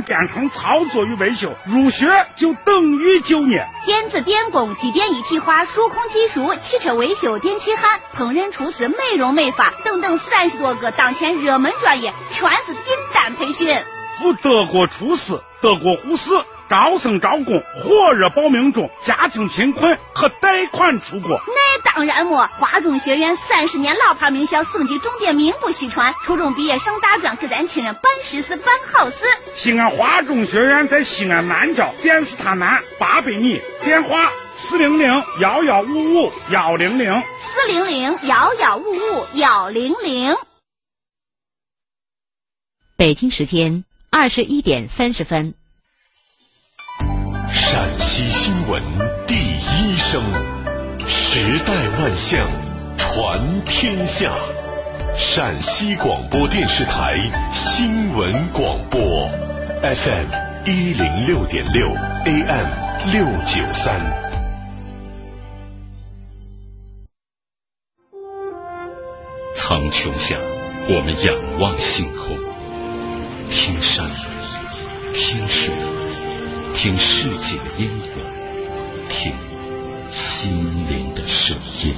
全电控操作与维修，入学就等于就业。电子电工、机电一体化、数控技术、汽车维修、电气焊、烹饪厨师、美容美发等等三十多个当前热门专业，全是订单培训。赴德国厨师、德国护士。招生招工，火热报名中。家庭贫困，可贷款出国。那当然么，华中学院三十年老牌名校，省级重点，名不虚传。初中毕业上大专，给咱亲人办实事、办好事。西安华中学院在西安南郊电视塔南八百米，电话四零零幺幺五五幺零零四零零幺幺五五幺零零。北京时间二十一点三十分。陕西新闻第一声，时代万象，传天下。陕西广播电视台新闻广播，FM 一零六点六，AM 六九三。苍穹下，我们仰望星空，听山，听水。听世界的烟火，听心灵的声音。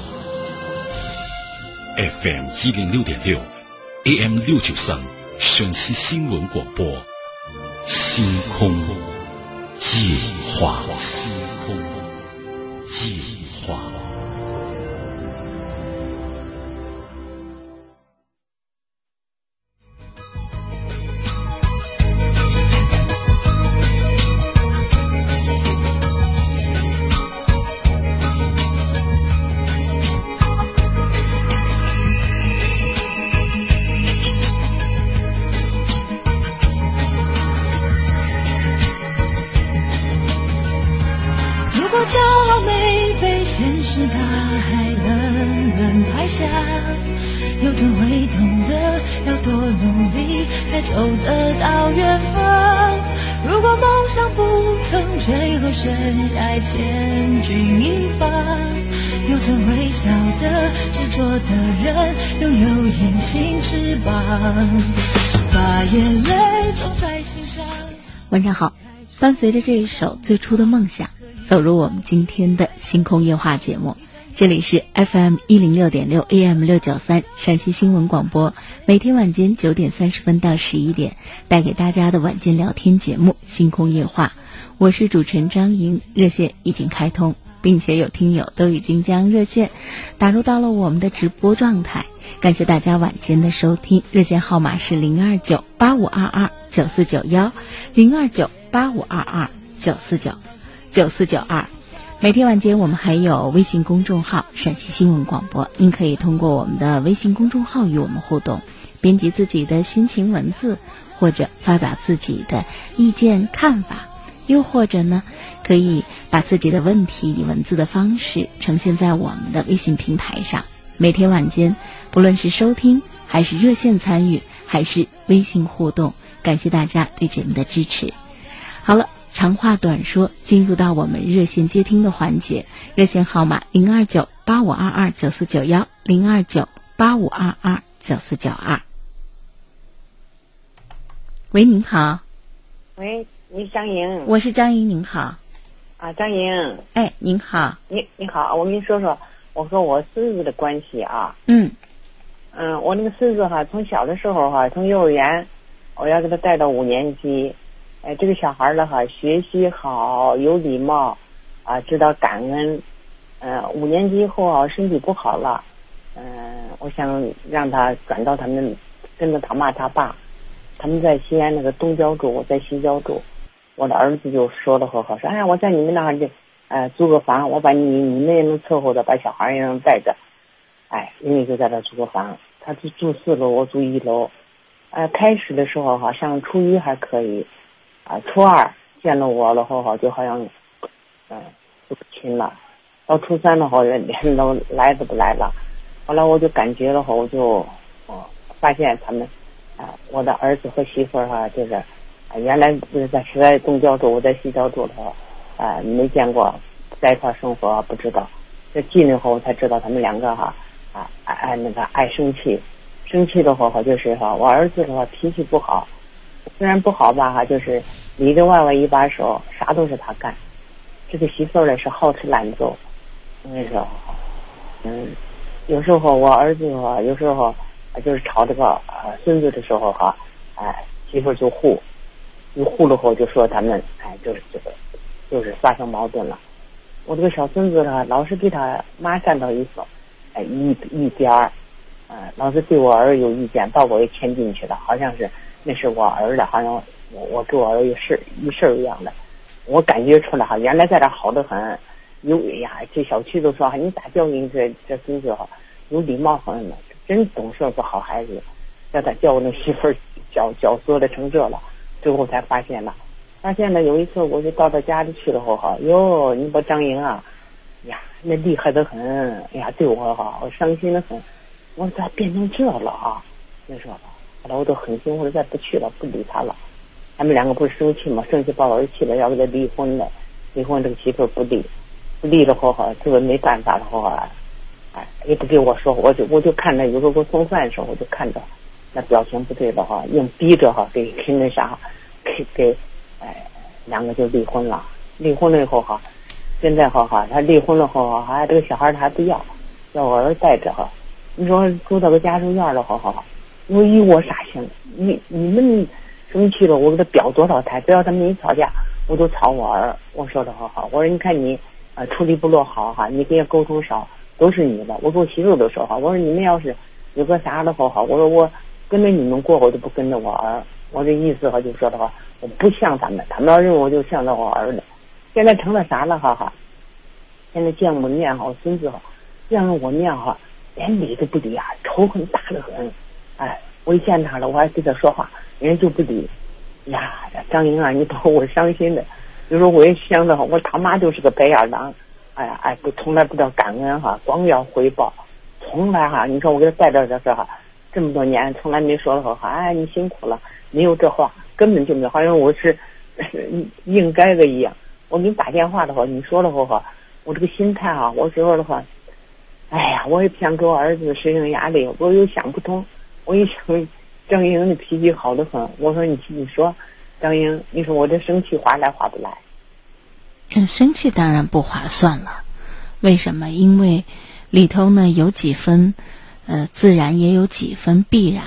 FM 一零六点六，AM 六九三，陕西新闻广播，星空夜话。深爱千钧一发，又怎会晓得执着的人，拥有隐形翅膀，把眼泪种在心上。晚上好，伴随着这一首《最初的梦想》，走入我们今天的星空夜话节目。这里是 FM 一零六点六 AM 六九三陕西新闻广播，每天晚间九点三十分到十一点，带给大家的晚间聊天节目《星空夜话》。我是主持人张莹，热线已经开通，并且有听友都已经将热线打入到了我们的直播状态。感谢大家晚间的收听，热线号码是零二九八五二二九四九幺，零二九八五二二九四九九四九二。每天晚间我们还有微信公众号“陕西新闻广播”，您可以通过我们的微信公众号与我们互动，编辑自己的心情文字，或者发表自己的意见看法。又或者呢，可以把自己的问题以文字的方式呈现在我们的微信平台上。每天晚间，不论是收听，还是热线参与，还是微信互动，感谢大家对节目的支持。好了，长话短说，进入到我们热线接听的环节。热线号码零二九八五二二九四九幺零二九八五二二九四九二。喂，您好。喂。你张莹，我是张莹，您好。啊，张莹，哎，您好。你你好，我跟你说说，我和我孙子的关系啊。嗯。嗯，我那个孙子哈，从小的时候哈，从幼儿园，我要给他带到五年级。哎，这个小孩呢哈，学习好，有礼貌，啊，知道感恩。嗯，五年级以后啊，身体不好了。嗯，我想让他转到他们，跟着他妈他爸，他们在西安那个东郊住，我在西郊住。我的儿子就说的很好，说哎呀，我在你们那儿就，呃，租个房，我把你你们也能伺候着，把小孩也能带着，哎，人家就在那租个房，他住住四楼，我住一楼，呃，开始的时候哈，上初一还可以，啊，初二见了我了后好，就好像，嗯，就不亲了，到初三的话连都来都不来了，后来我就感觉的话，我就，哦，发现他们，啊，我的儿子和媳妇儿哈，就是。啊原来是在是在东郊住，我在西郊住的，啊，没见过，在一块生活不知道。这进来后才知道他们两个哈，啊爱爱那个爱生气，生气的话哈就是哈，我儿子的话脾气不好，虽然不好吧哈，就是里里外外一把手，啥都是他干。这个媳妇儿呢是好吃懒做，我跟你说，嗯，有时候我儿子哈，有时候就是吵这个呃孙子的时候哈，哎，媳妇就护，一护了后就说他们哎，就是这个，就是发生矛盾了。我这个小孙子呢，老是给他妈站到一方，哎，一一边儿，呃，老是对我儿有意见，把我也牵进去了，好像是那是我儿子，好像我我给我儿有事一事儿一样的。我感觉出来哈，原来在这好的很，有哎呀，这小区都说哈，你咋教育这这孙子哈，有礼貌很呢，真懂事个好孩子，叫他叫我那媳妇儿教教说的成这了，最后才发现了，发现了有一次我就到他家里去了后哈，哟，你把张莹啊，呀，那厉害的很，哎呀，对我哈，我伤心的很，我咋变成这了啊？你说吧，后来我都狠心，我说再不去了，不理他了。他们两个不是生气嘛？生气把我儿气了，要给他离婚了。离婚这个媳妇不离，不离了后哈，这个没办法了后啊，哎，也不给我说，我就我就看着有时候给我送饭的时候，我就看着那表情不对的哈，硬逼着哈给给那啥，给给哎，两个就离婚了。离婚了以后哈，现在哈哈，他离婚了后哈，还这个小孩他还不要，要我儿子带着哈。你说住到个家属院了，好好好，我以我啥行？你你们。生气了，我给他表多少台，只要他们一吵架，我都吵我儿。我说的好好，我说你看你，呃，处理不落好哈，你跟人沟通少，都是你的。我跟我媳妇都说好，我说你们要是有个啥的好好，我说我跟着你们过，我就不跟着我儿。我这意思哈，就说的话，我不像他们，他们要认我就像着我儿子。现在成了啥了哈哈？现在见我面好，孙子好，见了我面哈，连理都不理啊，仇恨大的很。哎，我一见他了，我还跟他说话。人家就不理呀，张英啊，你把我伤心的。有时候我也想着，我他妈就是个白眼狼，哎呀哎，不从来不知道感恩哈，光要回报，从来哈，你说我给他带到这这哈，这么多年从来没说过哈，哎，你辛苦了，没有这话，根本就没有，好像我是 应该的一样。我给你打电话的话，你说了后哈，我这个心态哈，我说的话，哎呀，我也不想给我儿子适应压力，我又想不通，我一想。张英的脾气好的很，我说你你说，张英，你说我这生气划来划不来？嗯，生气当然不划算了。为什么？因为里头呢有几分呃自然，也有几分必然。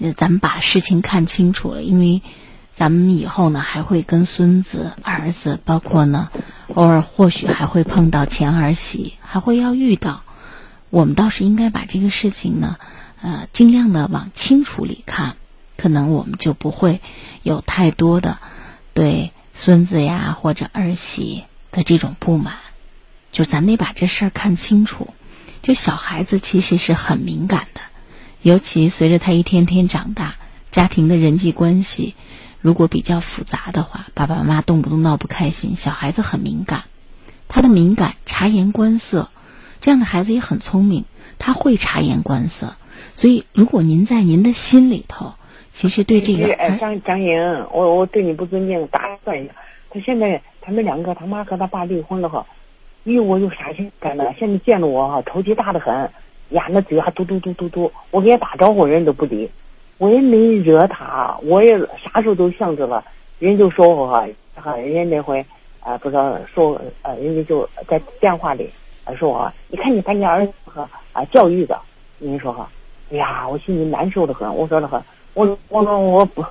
呃，咱们把事情看清楚了，因为咱们以后呢还会跟孙子、儿子，包括呢偶尔或许还会碰到前儿媳，还会要遇到。我们倒是应该把这个事情呢。呃，尽量的往清楚里看，可能我们就不会有太多的对孙子呀或者儿媳的这种不满。就咱得把这事儿看清楚。就小孩子其实是很敏感的，尤其随着他一天天长大，家庭的人际关系如果比较复杂的话，爸爸妈妈动不动闹不开心，小孩子很敏感。他的敏感，察言观色，这样的孩子也很聪明，他会察言观色。所以，如果您在您的心里头，其实对这个张张莹，我我对你不尊敬，打断一下。他现在他们两个他妈和他爸离婚了哈，咦，我有啥心干的？现在见了我哈，头气大的很，呀，那嘴还嘟嘟嘟嘟嘟。我给他打招呼，人都不理。我也没惹他，我也啥时候都向着了。人就说我哈，哈，人家那回啊，不知道说呃，人家就在电话里说我，你看你把你儿子和啊教育的，你说哈。哎呀，我心里难受的很。我说的很，我我说我不，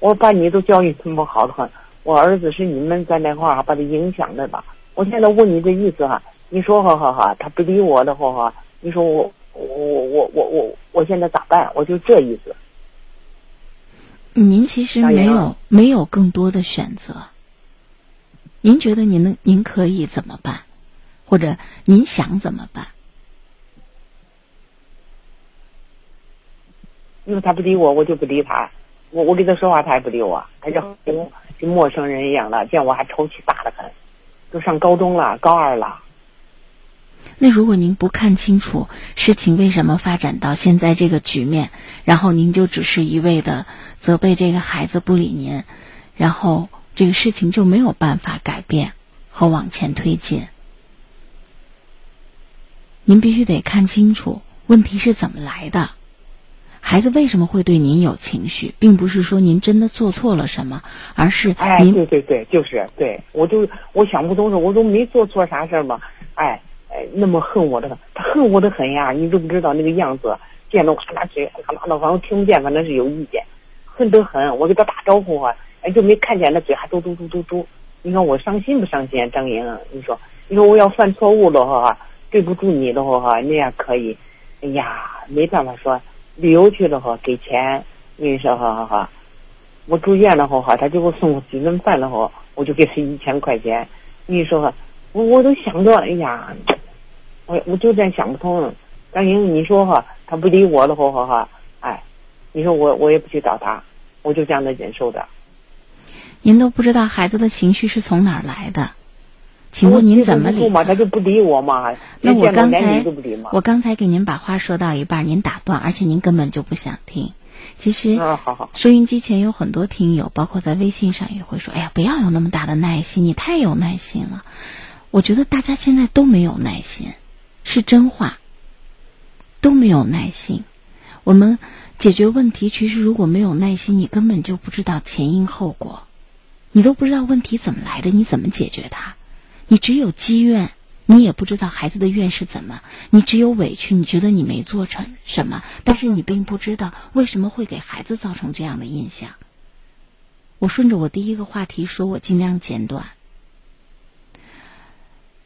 我把你都教育这么好的很。我儿子是你们在那块儿把他影响的吧？我现在问你的意思哈，你说哈哈哈，他不理我的话哈，你说我我我我我我现在咋办？我就这意思。您其实没有没有更多的选择。您觉得您能您可以怎么办？或者您想怎么办？因为他不理我，我就不理他。我我跟他说话，他也不理我，他就跟跟陌生人一样的。见我还抽气大的很，都上高中了，高二了。那如果您不看清楚事情为什么发展到现在这个局面，然后您就只是一味的责备这个孩子不理您，然后这个事情就没有办法改变和往前推进。您必须得看清楚问题是怎么来的。孩子为什么会对您有情绪，并不是说您真的做错了什么，而是哎，对对对，就是对，我就我想不通是，我都没做错啥事儿嘛，哎哎，那么恨我的，他恨我的很呀，你都不知道那个样子，见着我他嘴他妈的，反正听不见，反正是有意见，恨得很。我给他打招呼啊，哎，就没看见那嘴还嘟嘟嘟嘟嘟。你看我伤心不伤心啊，张莹？你说，你说我要犯错误了哈，对不住你的话哈，那样可以。哎呀，没办法说，旅游去了哈，给钱，你说哈哈哈。我住院了后哈，他就给我送几顿饭了后，我就给他一千块钱。你说哈，我我都想着，哎呀，我我就在想不通。张莹，你说哈，他不理我了后哈哈，哎，你说我我也不去找他，我就这样的忍受着。您都不知道孩子的情绪是从哪儿来的，请问您怎么理嘛？他就不理我嘛？那我刚才我刚才给您把话说到一半，您打断，而且您根本就不想听。其实，啊，好好，收音机前有很多听友，包括在微信上也会说：“哎呀，不要有那么大的耐心，你太有耐心了。”我觉得大家现在都没有耐心，是真话，都没有耐心。我们解决问题，其实如果没有耐心，你根本就不知道前因后果，你都不知道问题怎么来的，你怎么解决它？你只有积怨，你也不知道孩子的怨是怎么，你只有委屈，你觉得你没做成什么，但是你并不知道为什么会给孩子造成这样的印象。我顺着我第一个话题说，我尽量简短。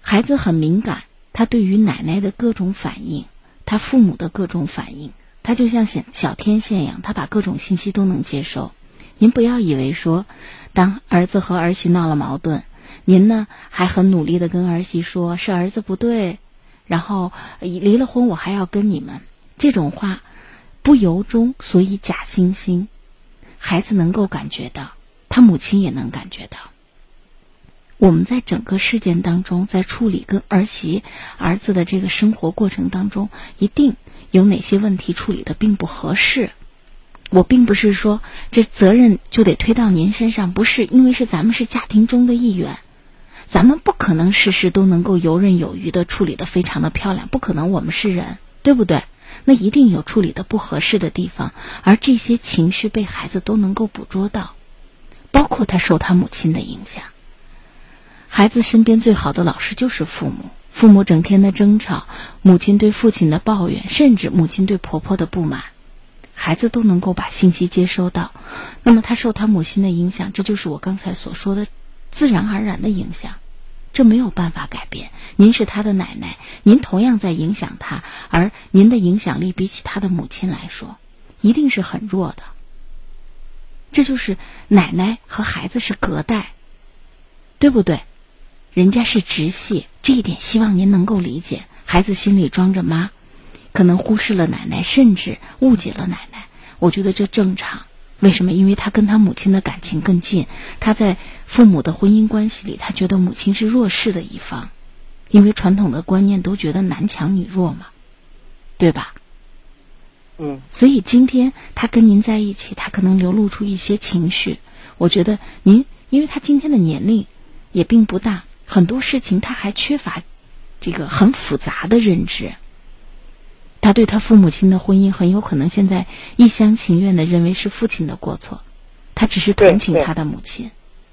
孩子很敏感，他对于奶奶的各种反应，他父母的各种反应，他就像小小天线一样，他把各种信息都能接收。您不要以为说，当儿子和儿媳闹了矛盾，您呢还很努力的跟儿媳说是儿子不对，然后离了婚我还要跟你们，这种话不由衷，所以假惺惺。孩子能够感觉到，他母亲也能感觉到。我们在整个事件当中，在处理跟儿媳、儿子的这个生活过程当中，一定有哪些问题处理的并不合适。我并不是说这责任就得推到您身上，不是，因为是咱们是家庭中的一员，咱们不可能事事都能够游刃有余的处理的非常的漂亮，不可能，我们是人，对不对？那一定有处理的不合适的地方，而这些情绪被孩子都能够捕捉到，包括他受他母亲的影响。孩子身边最好的老师就是父母，父母整天的争吵，母亲对父亲的抱怨，甚至母亲对婆婆的不满，孩子都能够把信息接收到。那么他受他母亲的影响，这就是我刚才所说的自然而然的影响，这没有办法改变。您是他的奶奶，您同样在影响他，而您的影响力比起他的母亲来说，一定是很弱的。这就是奶奶和孩子是隔代，对不对？人家是直系，这一点希望您能够理解。孩子心里装着妈，可能忽视了奶奶，甚至误解了奶奶。我觉得这正常。为什么？因为他跟他母亲的感情更近，他在父母的婚姻关系里，他觉得母亲是弱势的一方，因为传统的观念都觉得男强女弱嘛，对吧？嗯，所以今天他跟您在一起，他可能流露出一些情绪。我觉得您，因为他今天的年龄也并不大。很多事情他还缺乏这个很复杂的认知，他对他父母亲的婚姻很有可能现在一厢情愿的认为是父亲的过错，他只是同情他的母亲。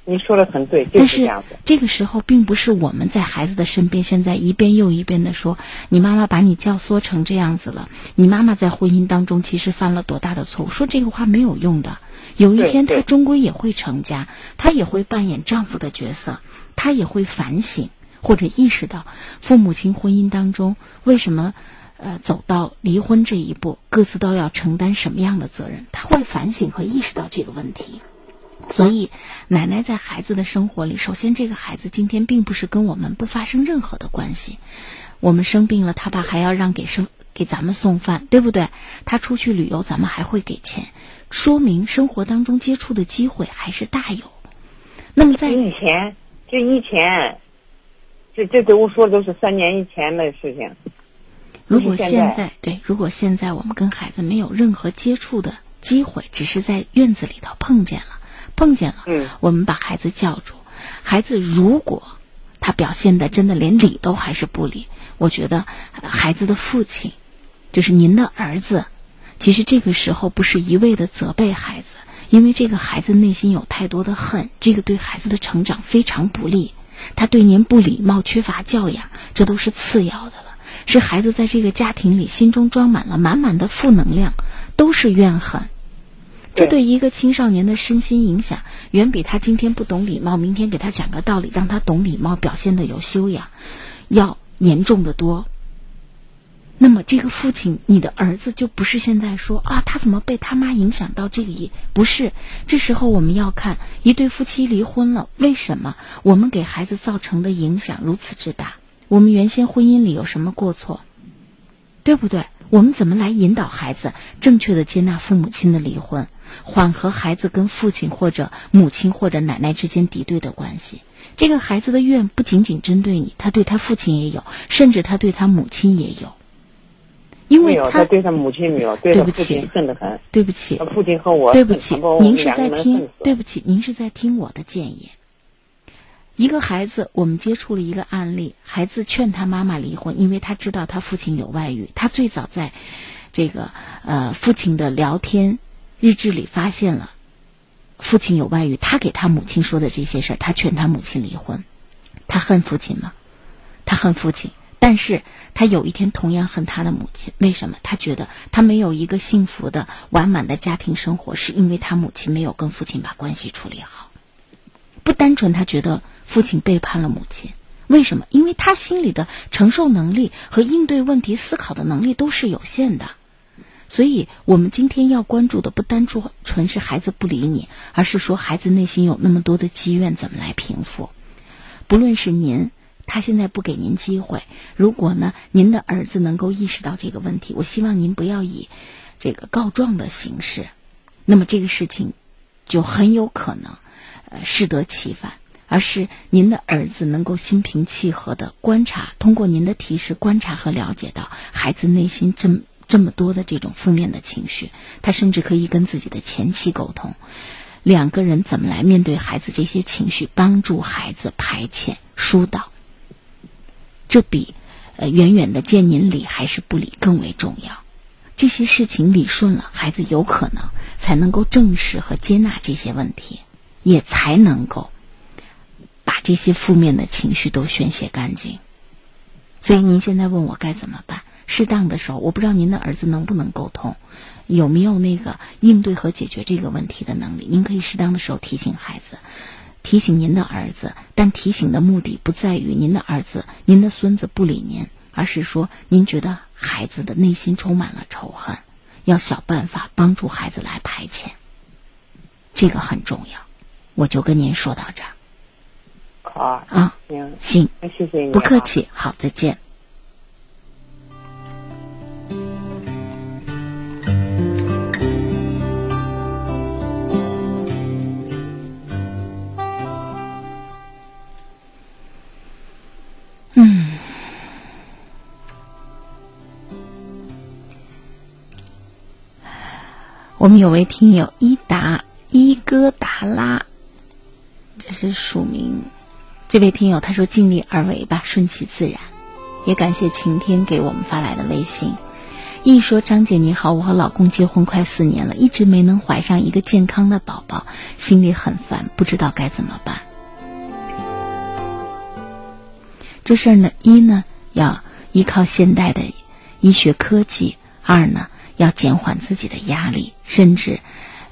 你说的很对，但是这个时候并不是我们在孩子的身边，现在一遍又一遍的说你妈妈把你教唆成这样子了，你妈妈在婚姻当中其实犯了多大的错误？说这个话没有用的，有一天她终归也会成家，她也会扮演丈夫的角色。他也会反省或者意识到父母亲婚姻当中为什么呃走到离婚这一步，各自都要承担什么样的责任？他会反省和意识到这个问题。所以，奶奶在孩子的生活里，首先这个孩子今天并不是跟我们不发生任何的关系。我们生病了，他爸还要让给生给咱们送饭，对不对？他出去旅游，咱们还会给钱，说明生活当中接触的机会还是大有。那么在以前。这以前，这这给我说都是三年以前的事情。如果现在对，如果现在我们跟孩子没有任何接触的机会，只是在院子里头碰见了，碰见了，嗯，我们把孩子叫住。孩子如果他表现的真的连理都还是不理，我觉得孩子的父亲，就是您的儿子，其实这个时候不是一味的责备孩子，因为这个孩子内心有太多的恨，这个对孩子的成长非常不利。他对您不礼貌、缺乏教养，这都是次要的了。是孩子在这个家庭里心中装满了满满的负能量，都是怨恨。这对一个青少年的身心影响，远比他今天不懂礼貌，明天给他讲个道理，让他懂礼貌，表现的有修养，要严重的多。那么，这个父亲，你的儿子就不是现在说啊，他怎么被他妈影响到这里不是。这时候我们要看一对夫妻离婚了，为什么我们给孩子造成的影响如此之大？我们原先婚姻里有什么过错？对不对？我们怎么来引导孩子正确的接纳父母亲的离婚，缓和孩子跟父亲或者母亲或者奶奶之间敌对的关系？这个孩子的怨不仅仅针对你，他对他父亲也有，甚至他对他母亲也有。因为他对他母亲没有，对他父亲恨得很。对不起，他父亲和我对不起，您是在听？对不起，您是在听我的建议。一个孩子，我们接触了一个案例，孩子劝他妈妈离婚，因为他知道他父亲有外遇。他最早在这个呃父亲的聊天日志里发现了父亲有外遇，他给他母亲说的这些事儿，他劝他母亲离婚。他恨父亲吗？他恨父亲。但是他有一天同样恨他的母亲，为什么？他觉得他没有一个幸福的、完满的家庭生活，是因为他母亲没有跟父亲把关系处理好。不单纯他觉得父亲背叛了母亲，为什么？因为他心里的承受能力和应对问题、思考的能力都是有限的。所以，我们今天要关注的不单纯纯是孩子不理你，而是说孩子内心有那么多的积怨，怎么来平复？不论是您。他现在不给您机会。如果呢，您的儿子能够意识到这个问题，我希望您不要以这个告状的形式，那么这个事情就很有可能呃适得其反，而是您的儿子能够心平气和的观察，通过您的提示观察和了解到孩子内心这么这么多的这种负面的情绪，他甚至可以跟自己的前妻沟通，两个人怎么来面对孩子这些情绪，帮助孩子排遣疏导。这比，呃，远远的见您理还是不理更为重要。这些事情理顺了，孩子有可能才能够正视和接纳这些问题，也才能够把这些负面的情绪都宣泄干净。所以您现在问我该怎么办？适当的时候，我不知道您的儿子能不能沟通，有没有那个应对和解决这个问题的能力？您可以适当的时候提醒孩子。提醒您的儿子，但提醒的目的不在于您的儿子、您的孙子不理您，而是说您觉得孩子的内心充满了仇恨，要想办法帮助孩子来排遣。这个很重要，我就跟您说到这儿。好啊，行行，谢谢你，不客气，好，再见。嗯我们有位听友伊达伊戈达拉，这是署名。这位听友他说：“尽力而为吧，顺其自然。”也感谢晴天给我们发来的微信。一说：“张姐你好，我和老公结婚快四年了，一直没能怀上一个健康的宝宝，心里很烦，不知道该怎么办。”这事儿呢，一呢要依靠现代的医学科技，二呢。要减缓自己的压力，甚至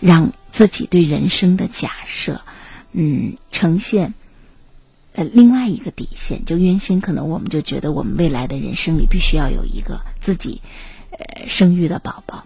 让自己对人生的假设，嗯，呈现呃另外一个底线。就原先可能我们就觉得我们未来的人生里必须要有一个自己呃生育的宝宝，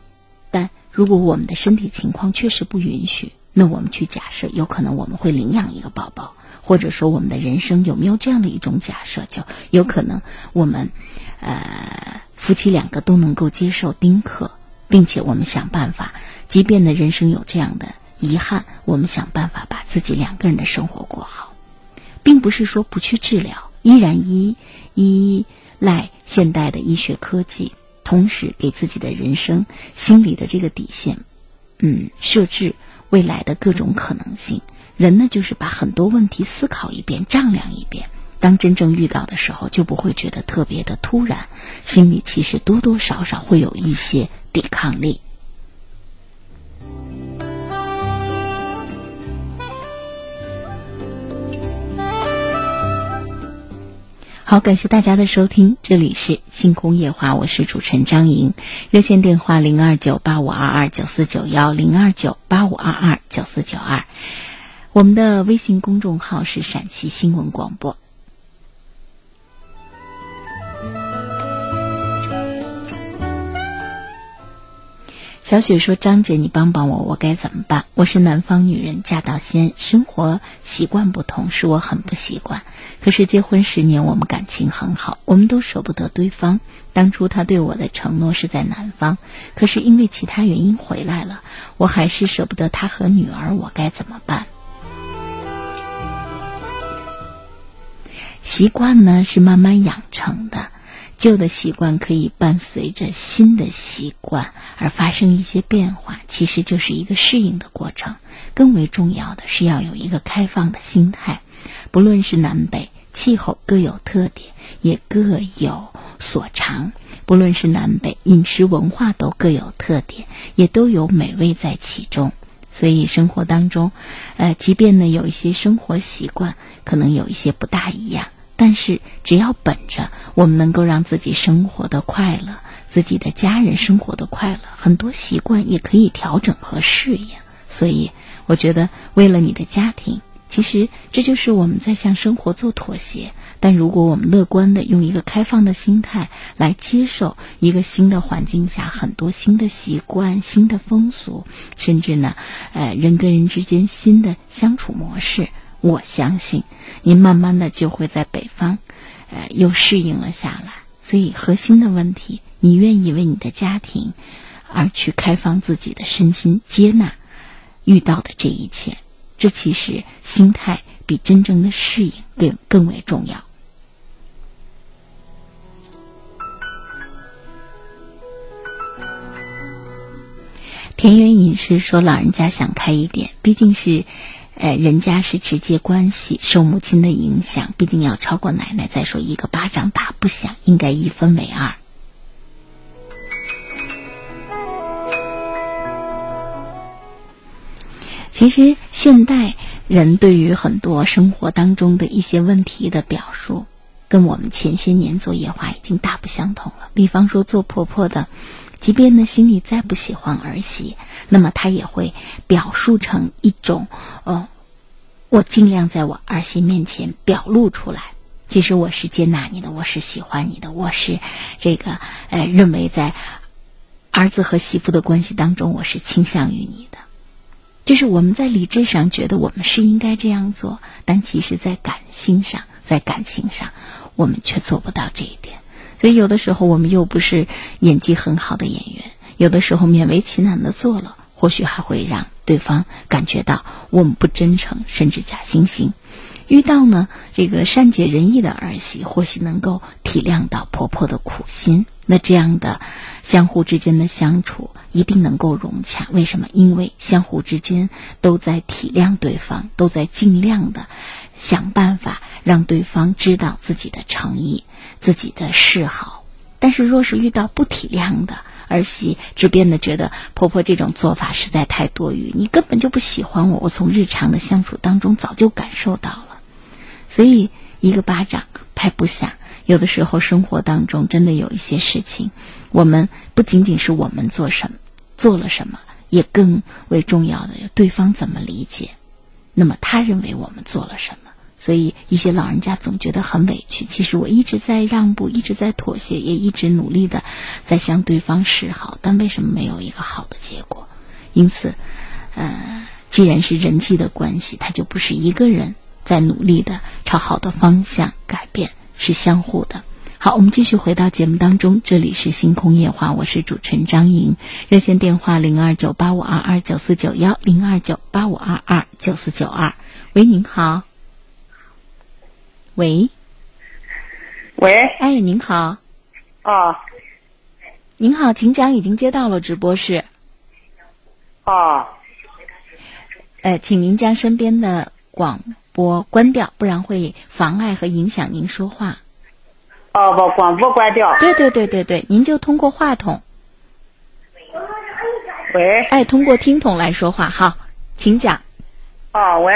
但如果我们的身体情况确实不允许，那我们去假设有可能我们会领养一个宝宝，或者说我们的人生有没有这样的一种假设，就有可能我们呃夫妻两个都能够接受丁克。并且我们想办法，即便呢人生有这样的遗憾，我们想办法把自己两个人的生活过好，并不是说不去治疗，依然依依赖现代的医学科技，同时给自己的人生心理的这个底线，嗯，设置未来的各种可能性。人呢，就是把很多问题思考一遍，丈量一遍。当真正遇到的时候，就不会觉得特别的突然，心里其实多多少少会有一些抵抗力。好，感谢大家的收听，这里是星空夜话，我是主持人张莹，热线电话零二九八五二二九四九幺零二九八五二二九四九二，我们的微信公众号是陕西新闻广播。小雪说：“张姐，你帮帮我，我该怎么办？我是南方女人，嫁到西安，生活习惯不同，使我很不习惯。可是结婚十年，我们感情很好，我们都舍不得对方。当初他对我的承诺是在南方，可是因为其他原因回来了，我还是舍不得他和女儿，我该怎么办？习惯呢，是慢慢养成的。”旧的习惯可以伴随着新的习惯而发生一些变化，其实就是一个适应的过程。更为重要的是要有一个开放的心态。不论是南北气候各有特点，也各有所长；不论是南北饮食文化都各有特点，也都有美味在其中。所以生活当中，呃，即便呢有一些生活习惯可能有一些不大一样。但是，只要本着我们能够让自己生活的快乐，自己的家人生活的快乐，很多习惯也可以调整和适应。所以，我觉得为了你的家庭，其实这就是我们在向生活做妥协。但如果我们乐观的用一个开放的心态来接受一个新的环境下很多新的习惯、新的风俗，甚至呢，呃，人跟人之间新的相处模式。我相信，你慢慢的就会在北方，呃，又适应了下来。所以核心的问题，你愿意为你的家庭而去开放自己的身心，接纳遇到的这一切。这其实心态比真正的适应更更为重要。田园饮食说，老人家想开一点，毕竟是。呃，人家是直接关系，受母亲的影响，毕竟要超过奶奶。再说一个巴掌打不响，应该一分为二。其实现代人对于很多生活当中的一些问题的表述，跟我们前些年做夜话已经大不相同了。比方说做婆婆的。即便呢心里再不喜欢儿媳，那么他也会表述成一种，呃，我尽量在我儿媳面前表露出来。其实我是接纳你的，我是喜欢你的，我是这个呃认为在儿子和媳妇的关系当中，我是倾向于你的。就是我们在理智上觉得我们是应该这样做，但其实在感性上，在感情上，我们却做不到这一点。所以有的时候我们又不是演技很好的演员，有的时候勉为其难的做了，或许还会让对方感觉到我们不真诚，甚至假惺惺。遇到呢这个善解人意的儿媳，或许能够体谅到婆婆的苦心，那这样的相互之间的相处一定能够融洽。为什么？因为相互之间都在体谅对方，都在尽量的想办法让对方知道自己的诚意。自己的嗜好，但是若是遇到不体谅的儿媳，只变得觉得婆婆这种做法实在太多余，你根本就不喜欢我，我从日常的相处当中早就感受到了，所以一个巴掌拍不响。有的时候生活当中真的有一些事情，我们不仅仅是我们做什么做了什么，也更为重要的对方怎么理解，那么他认为我们做了什么。所以，一些老人家总觉得很委屈。其实我一直在让步，一直在妥协，也一直努力的在向对方示好，但为什么没有一个好的结果？因此，呃，既然是人际的关系，它就不是一个人在努力的朝好的方向改变，是相互的。好，我们继续回到节目当中，这里是星空夜话，我是主持人张莹，热线电话零二九八五二二九四九幺零二九八五二二九四九二。喂，您好。喂，喂，哎，您好，啊，您好，请讲，已经接到了直播室，啊，呃，请您将身边的广播关掉，不然会妨碍和影响您说话。哦，把广播关掉。对对对对对，您就通过话筒。喂，哎，通过听筒来说话，好，请讲。啊，喂，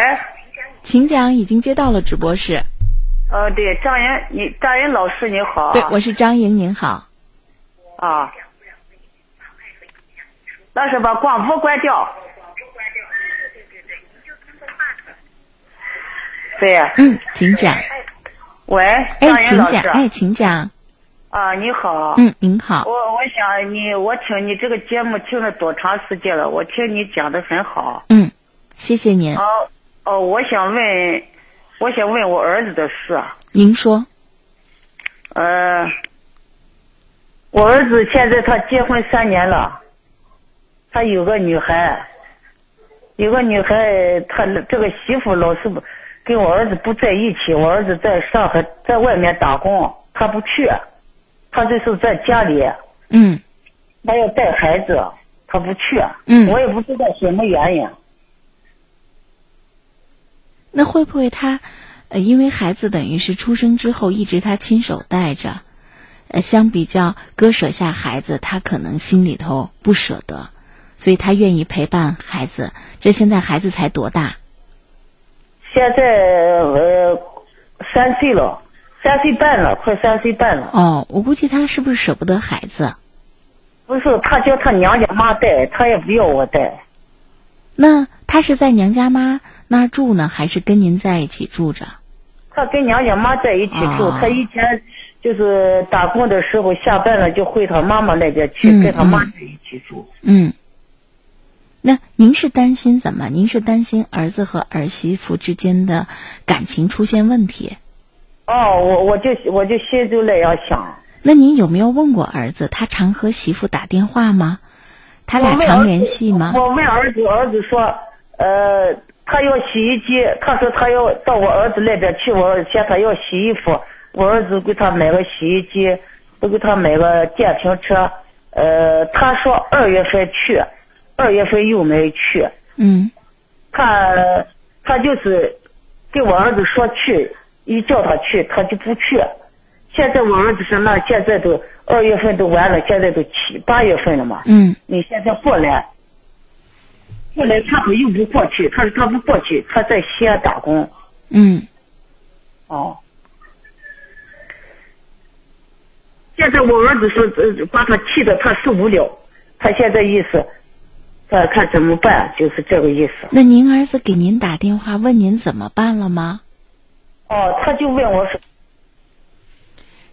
请讲，已经接到了直播室。呃，对，张莹，你张莹老师你好。对，我是张莹，您好。啊。老师把广播关掉。对。嗯，请讲。喂，哎，请讲，哎，请讲。啊，你好。嗯，您好。我我想你，我听你这个节目听了多长时间了？我听你讲的很好。嗯，谢谢您。哦哦，我想问，我想问我儿子的事。您说。呃，我儿子现在他结婚三年了，他有个女孩，有个女孩，他这个媳妇老是不跟我儿子不在一起，我儿子在上海在外面打工，他不去。他就是在家里，嗯，他要带孩子，他不去，嗯，我也不知道什么原因。那会不会他，呃，因为孩子等于是出生之后一直他亲手带着，呃，相比较割舍下孩子，他可能心里头不舍得，所以他愿意陪伴孩子。这现在孩子才多大？现在呃，三岁了。三岁半了，快三岁半了。哦，我估计他是不是舍不得孩子？不是，他叫他娘家妈带，他也不要我带。那他是在娘家妈那儿住呢，还是跟您在一起住着？他跟娘家妈在一起住，他以前就是打工的时候，下班了就回他妈妈那边去，跟他妈在一起住。嗯。那您是担心怎么？您是担心儿子和儿媳妇之间的感情出现问题？哦，我我就我就心就那样想。那您有没有问过儿子，他常和媳妇打电话吗？他俩常联系吗？我问儿子，儿子说，呃，他要洗衣机，他说他要到我儿子那边去，我嫌他要洗衣服，我儿子给他买个洗衣机，都给他买个电瓶车。呃，他说二月份去，二月份又没去。嗯。他他就是给我儿子说去。一叫他去，他就不去。现在我儿子说，那现在都二月份都完了，现在都七八月份了嘛。嗯。你现在过来，过来他又不过去，他说他不过去，他在西安打工。嗯。哦。现在我儿子说，呃，把他气的他受不了，他现在意思，呃看怎么办，就是这个意思。那您儿子给您打电话问您怎么办了吗？哦，他就问我说：“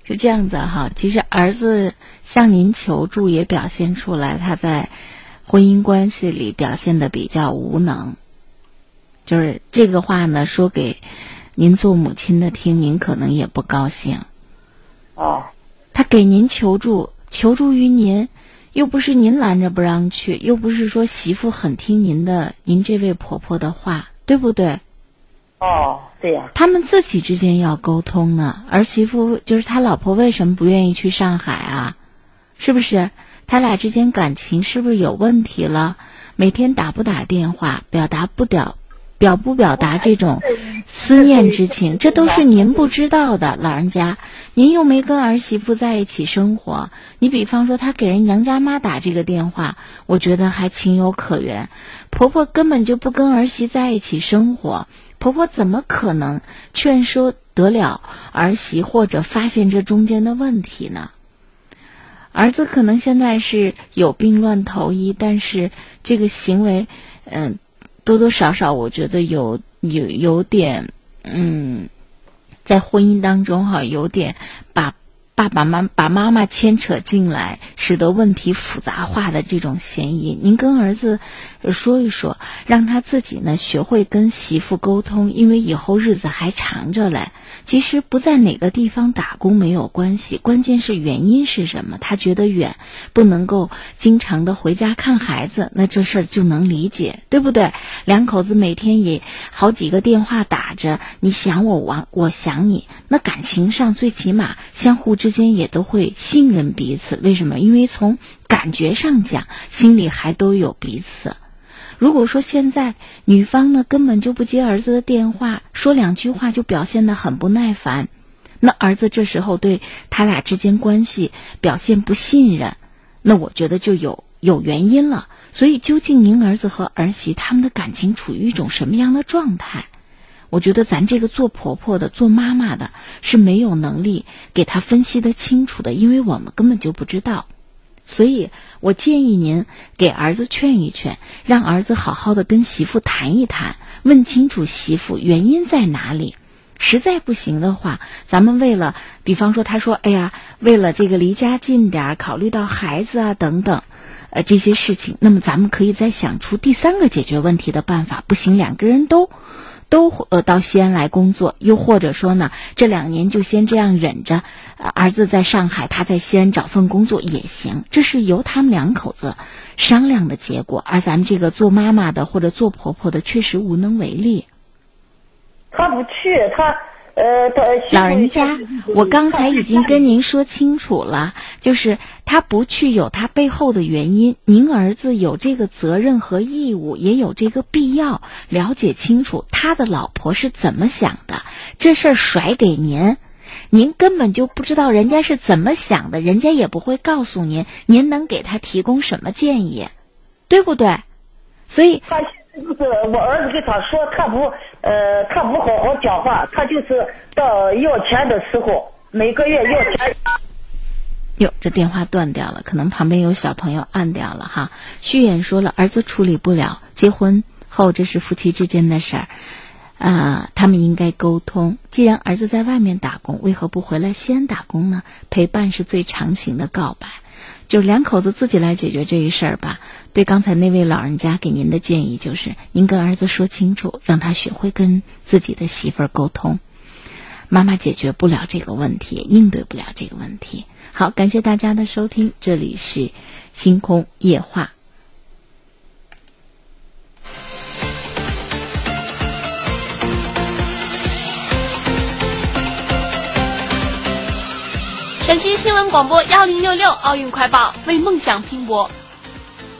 是这样子哈，其实儿子向您求助，也表现出来他在婚姻关系里表现的比较无能。就是这个话呢，说给您做母亲的听，您可能也不高兴。哦，他给您求助，求助于您，又不是您拦着不让去，又不是说媳妇很听您的，您这位婆婆的话，对不对？哦。”对呀，他们自己之间要沟通呢。儿媳妇就是他老婆，为什么不愿意去上海啊？是不是？他俩之间感情是不是有问题了？每天打不打电话，表达不表，表不表达这种思念之情，这都是您不知道的。老人家，您又没跟儿媳妇在一起生活。你比方说，他给人娘家妈打这个电话，我觉得还情有可原。婆婆根本就不跟儿媳在一起生活。婆婆怎么可能劝说得了儿媳，或者发现这中间的问题呢？儿子可能现在是有病乱投医，但是这个行为，嗯，多多少少我觉得有有有点，嗯，在婚姻当中哈，有点把。爸爸妈把妈妈牵扯进来，使得问题复杂化的这种嫌疑，您跟儿子说一说，让他自己呢学会跟媳妇沟通，因为以后日子还长着嘞。其实不在哪个地方打工没有关系，关键是原因是什么？他觉得远，不能够经常的回家看孩子，那这事儿就能理解，对不对？两口子每天也好几个电话打着，你想我，我我想你，那感情上最起码相互之。间也都会信任彼此，为什么？因为从感觉上讲，心里还都有彼此。如果说现在女方呢根本就不接儿子的电话，说两句话就表现的很不耐烦，那儿子这时候对他俩之间关系表现不信任，那我觉得就有有原因了。所以，究竟您儿子和儿媳他们的感情处于一种什么样的状态？我觉得咱这个做婆婆的、做妈妈的，是没有能力给他分析的清楚的，因为我们根本就不知道。所以我建议您给儿子劝一劝，让儿子好好的跟媳妇谈一谈，问清楚媳妇原因在哪里。实在不行的话，咱们为了，比方说，他说：“哎呀，为了这个离家近点儿，考虑到孩子啊等等，呃这些事情，那么咱们可以再想出第三个解决问题的办法。不行，两个人都。”都呃到西安来工作，又或者说呢，这两年就先这样忍着，儿子在上海，他在西安找份工作也行，这是由他们两口子商量的结果，而咱们这个做妈妈的或者做婆婆的确实无能为力。他不去，他。呃，老人家，我刚才已经跟您说清楚了，就是他不去有他背后的原因。您儿子有这个责任和义务，也有这个必要了解清楚他的老婆是怎么想的。这事儿甩给您，您根本就不知道人家是怎么想的，人家也不会告诉您。您能给他提供什么建议，对不对？所以他。就是我儿子给他说，他不，呃，他不好好讲话，他就是到要钱的时候，每个月要钱。哟，这电话断掉了，可能旁边有小朋友按掉了哈。虚言说了，儿子处理不了，结婚后这是夫妻之间的事儿，啊，他们应该沟通。既然儿子在外面打工，为何不回来西安打工呢？陪伴是最长情的告白。就两口子自己来解决这一事儿吧。对刚才那位老人家给您的建议就是，您跟儿子说清楚，让他学会跟自己的媳妇儿沟通。妈妈解决不了这个问题，应对不了这个问题。好，感谢大家的收听，这里是星空夜话。陕西新闻广播幺零六六奥运快报，为梦想拼搏。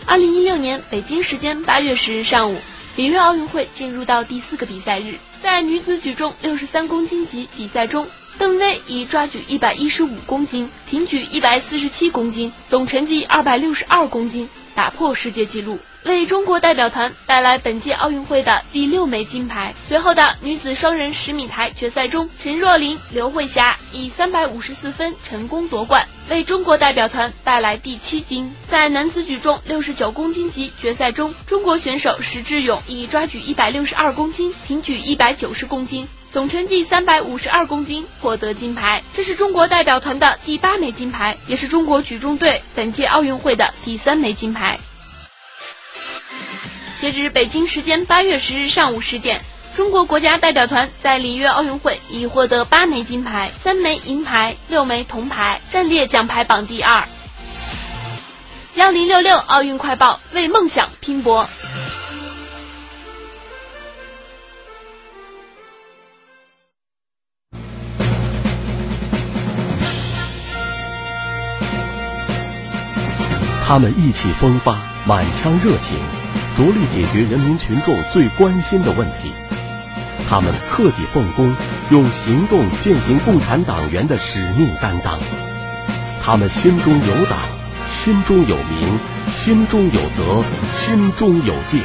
二零一六年北京时间八月十日上午，里约奥运会进入到第四个比赛日，在女子举重六十三公斤级比赛中，邓薇以抓举一百一十五公斤、挺举一百四十七公斤，总成绩二百六十二公斤，打破世界纪录。为中国代表团带来本届奥运会的第六枚金牌。随后的女子双人十米台决赛中，陈若琳、刘慧霞以三百五十四分成功夺冠，为中国代表团带来第七金。在男子举重六十九公斤级决赛中，中国选手石智勇以抓举一百六十二公斤、挺举一百九十公斤，总成绩三百五十二公斤获得金牌。这是中国代表团的第八枚金牌，也是中国举重队本届奥运会的第三枚金牌。截至北京时间八月十日上午十点，中国国家代表团在里约奥运会已获得八枚金牌、三枚银牌、六枚铜牌，暂列奖牌榜第二。幺零六六奥运快报，为梦想拼搏。他们意气风发，满腔热情。着力解决人民群众最关心的问题，他们克己奉公，用行动践行共产党员的使命担当。他们心中有党，心中有民，心中有责，心中有戒，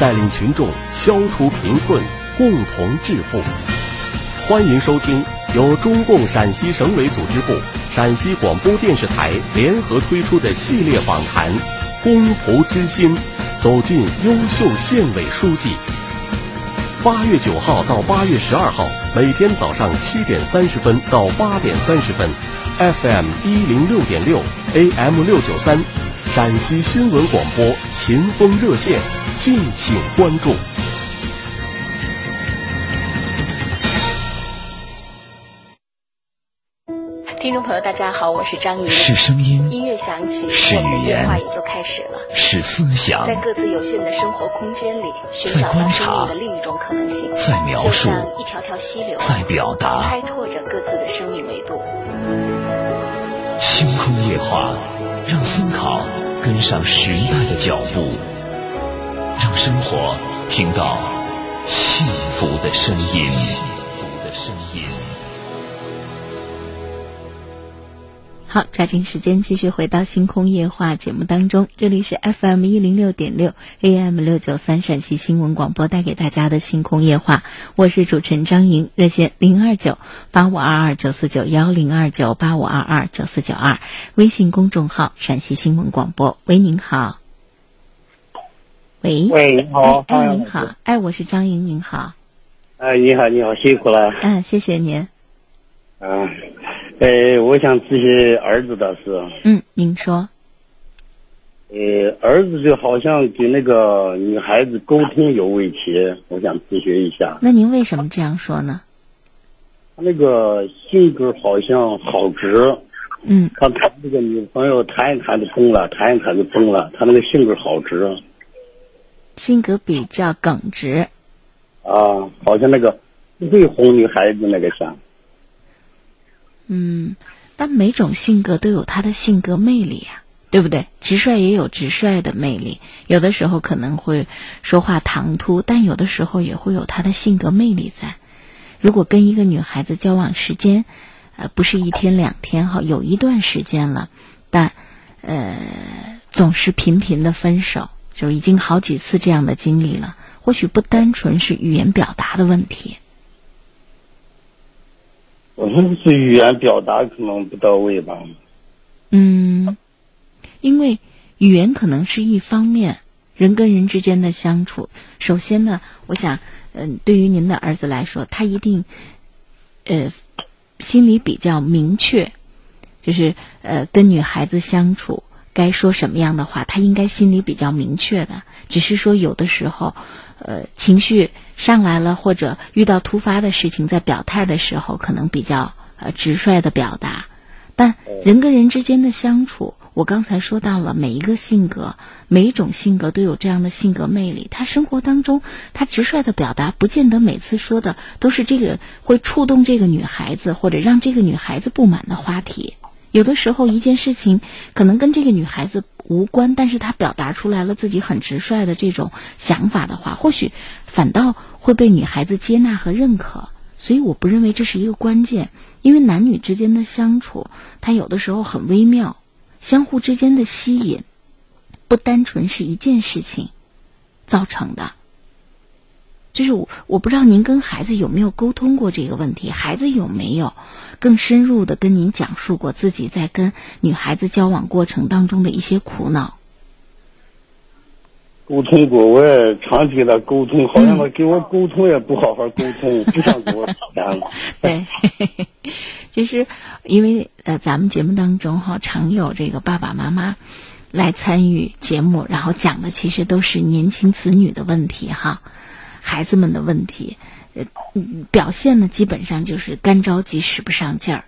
带领群众消除贫困，共同致富。欢迎收听由中共陕西省委组织部、陕西广播电视台联合推出的系列访谈《公仆之心》。走进优秀县委书记。八月九号到八月十二号，每天早上七点三十分到八点三十分，FM 一零六点六，AM 六九三，陕西新闻广播秦风热线，敬请关注。听众朋友，大家好，我是张怡。是声音，音乐响起，是语言，话也就开始了。是思想，在各自有限的生活空间里，在观察的另一种可能性，在描述一条条溪流，在表达，开拓着各自的生命维度。星空夜话，让思考跟上时代的脚步，让生活听到幸福的声音。好，抓紧时间继续回到《星空夜话》节目当中。这里是 FM 一零六点六 AM 六九三陕西新闻广播带给大家的《星空夜话》，我是主持人张莹。热线零二九八五二二九四九幺零二九八五二二九四九二，微信公众号陕西新闻广播。喂，您好。喂。喂，你好。哎，您好。哎，我是张莹，您好。哎，你好，你好，辛苦了。嗯，谢谢您。嗯。呃，我想咨询儿子的事。嗯，您说。呃，儿子就好像跟那个女孩子沟通有问题，我想咨询一下。那您为什么这样说呢？他那个性格好像好直。嗯。他他那个女朋友谈一谈就崩了，谈一谈就崩了。他那个性格好直。性格比较耿直。啊，好像那个不会哄女孩子那个像。嗯，但每种性格都有他的性格魅力呀，对不对？直率也有直率的魅力，有的时候可能会说话唐突，但有的时候也会有他的性格魅力在。如果跟一个女孩子交往时间，呃，不是一天两天哈，有一段时间了，但呃，总是频频的分手，就是已经好几次这样的经历了，或许不单纯是语言表达的问题。我们是语言表达可能不到位吧。嗯，因为语言可能是一方面，人跟人之间的相处，首先呢，我想，嗯，对于您的儿子来说，他一定，呃，心里比较明确，就是呃，跟女孩子相处该说什么样的话，他应该心里比较明确的，只是说有的时候。呃，情绪上来了，或者遇到突发的事情，在表态的时候，可能比较呃直率的表达。但人跟人之间的相处，我刚才说到了，每一个性格，每一种性格都有这样的性格魅力。他生活当中，他直率的表达，不见得每次说的都是这个会触动这个女孩子，或者让这个女孩子不满的话题。有的时候，一件事情可能跟这个女孩子无关，但是他表达出来了自己很直率的这种想法的话，或许反倒会被女孩子接纳和认可。所以，我不认为这是一个关键，因为男女之间的相处，他有的时候很微妙，相互之间的吸引，不单纯是一件事情造成的。就是我，我不知道您跟孩子有没有沟通过这个问题，孩子有没有？更深入的跟您讲述过自己在跟女孩子交往过程当中的一些苦恼。沟通过，我也常听他沟通，好像他跟我沟通也不好好沟通，不想跟我讲。对，其实因为呃，咱们节目当中哈，常有这个爸爸妈妈来参与节目，然后讲的其实都是年轻子女的问题哈，孩子们的问题。呃，表现呢，基本上就是干着急，使不上劲儿。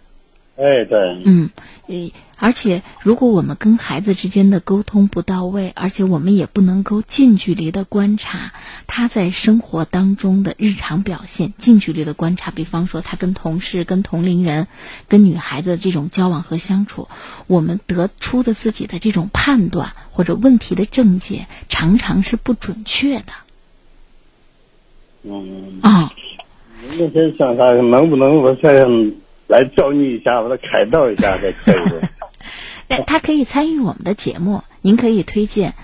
哎，对。嗯，呃，而且如果我们跟孩子之间的沟通不到位，而且我们也不能够近距离的观察他在生活当中的日常表现，近距离的观察，比方说他跟同事、跟同龄人、跟女孩子这种交往和相处，我们得出的自己的这种判断或者问题的症结，常常是不准确的。嗯啊，那天想看能不能我再来教你一下，把他开导一下再可以。那他可以参与我们的节目，您可以推荐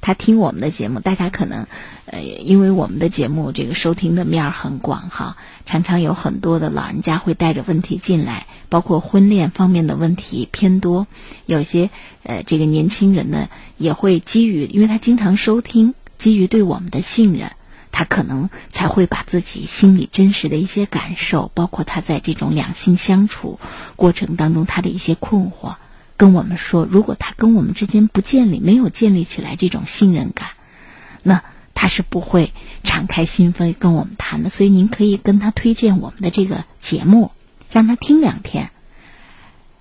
他听我们的节目。大家可能呃，因为我们的节目这个收听的面儿很广哈，常常有很多的老人家会带着问题进来，包括婚恋方面的问题偏多。有些呃，这个年轻人呢也会基于，因为他经常收听，基于对我们的信任。他可能才会把自己心里真实的一些感受，包括他在这种两性相处过程当中他的一些困惑，跟我们说。如果他跟我们之间不建立、没有建立起来这种信任感，那他是不会敞开心扉跟我们谈的。所以您可以跟他推荐我们的这个节目，让他听两天。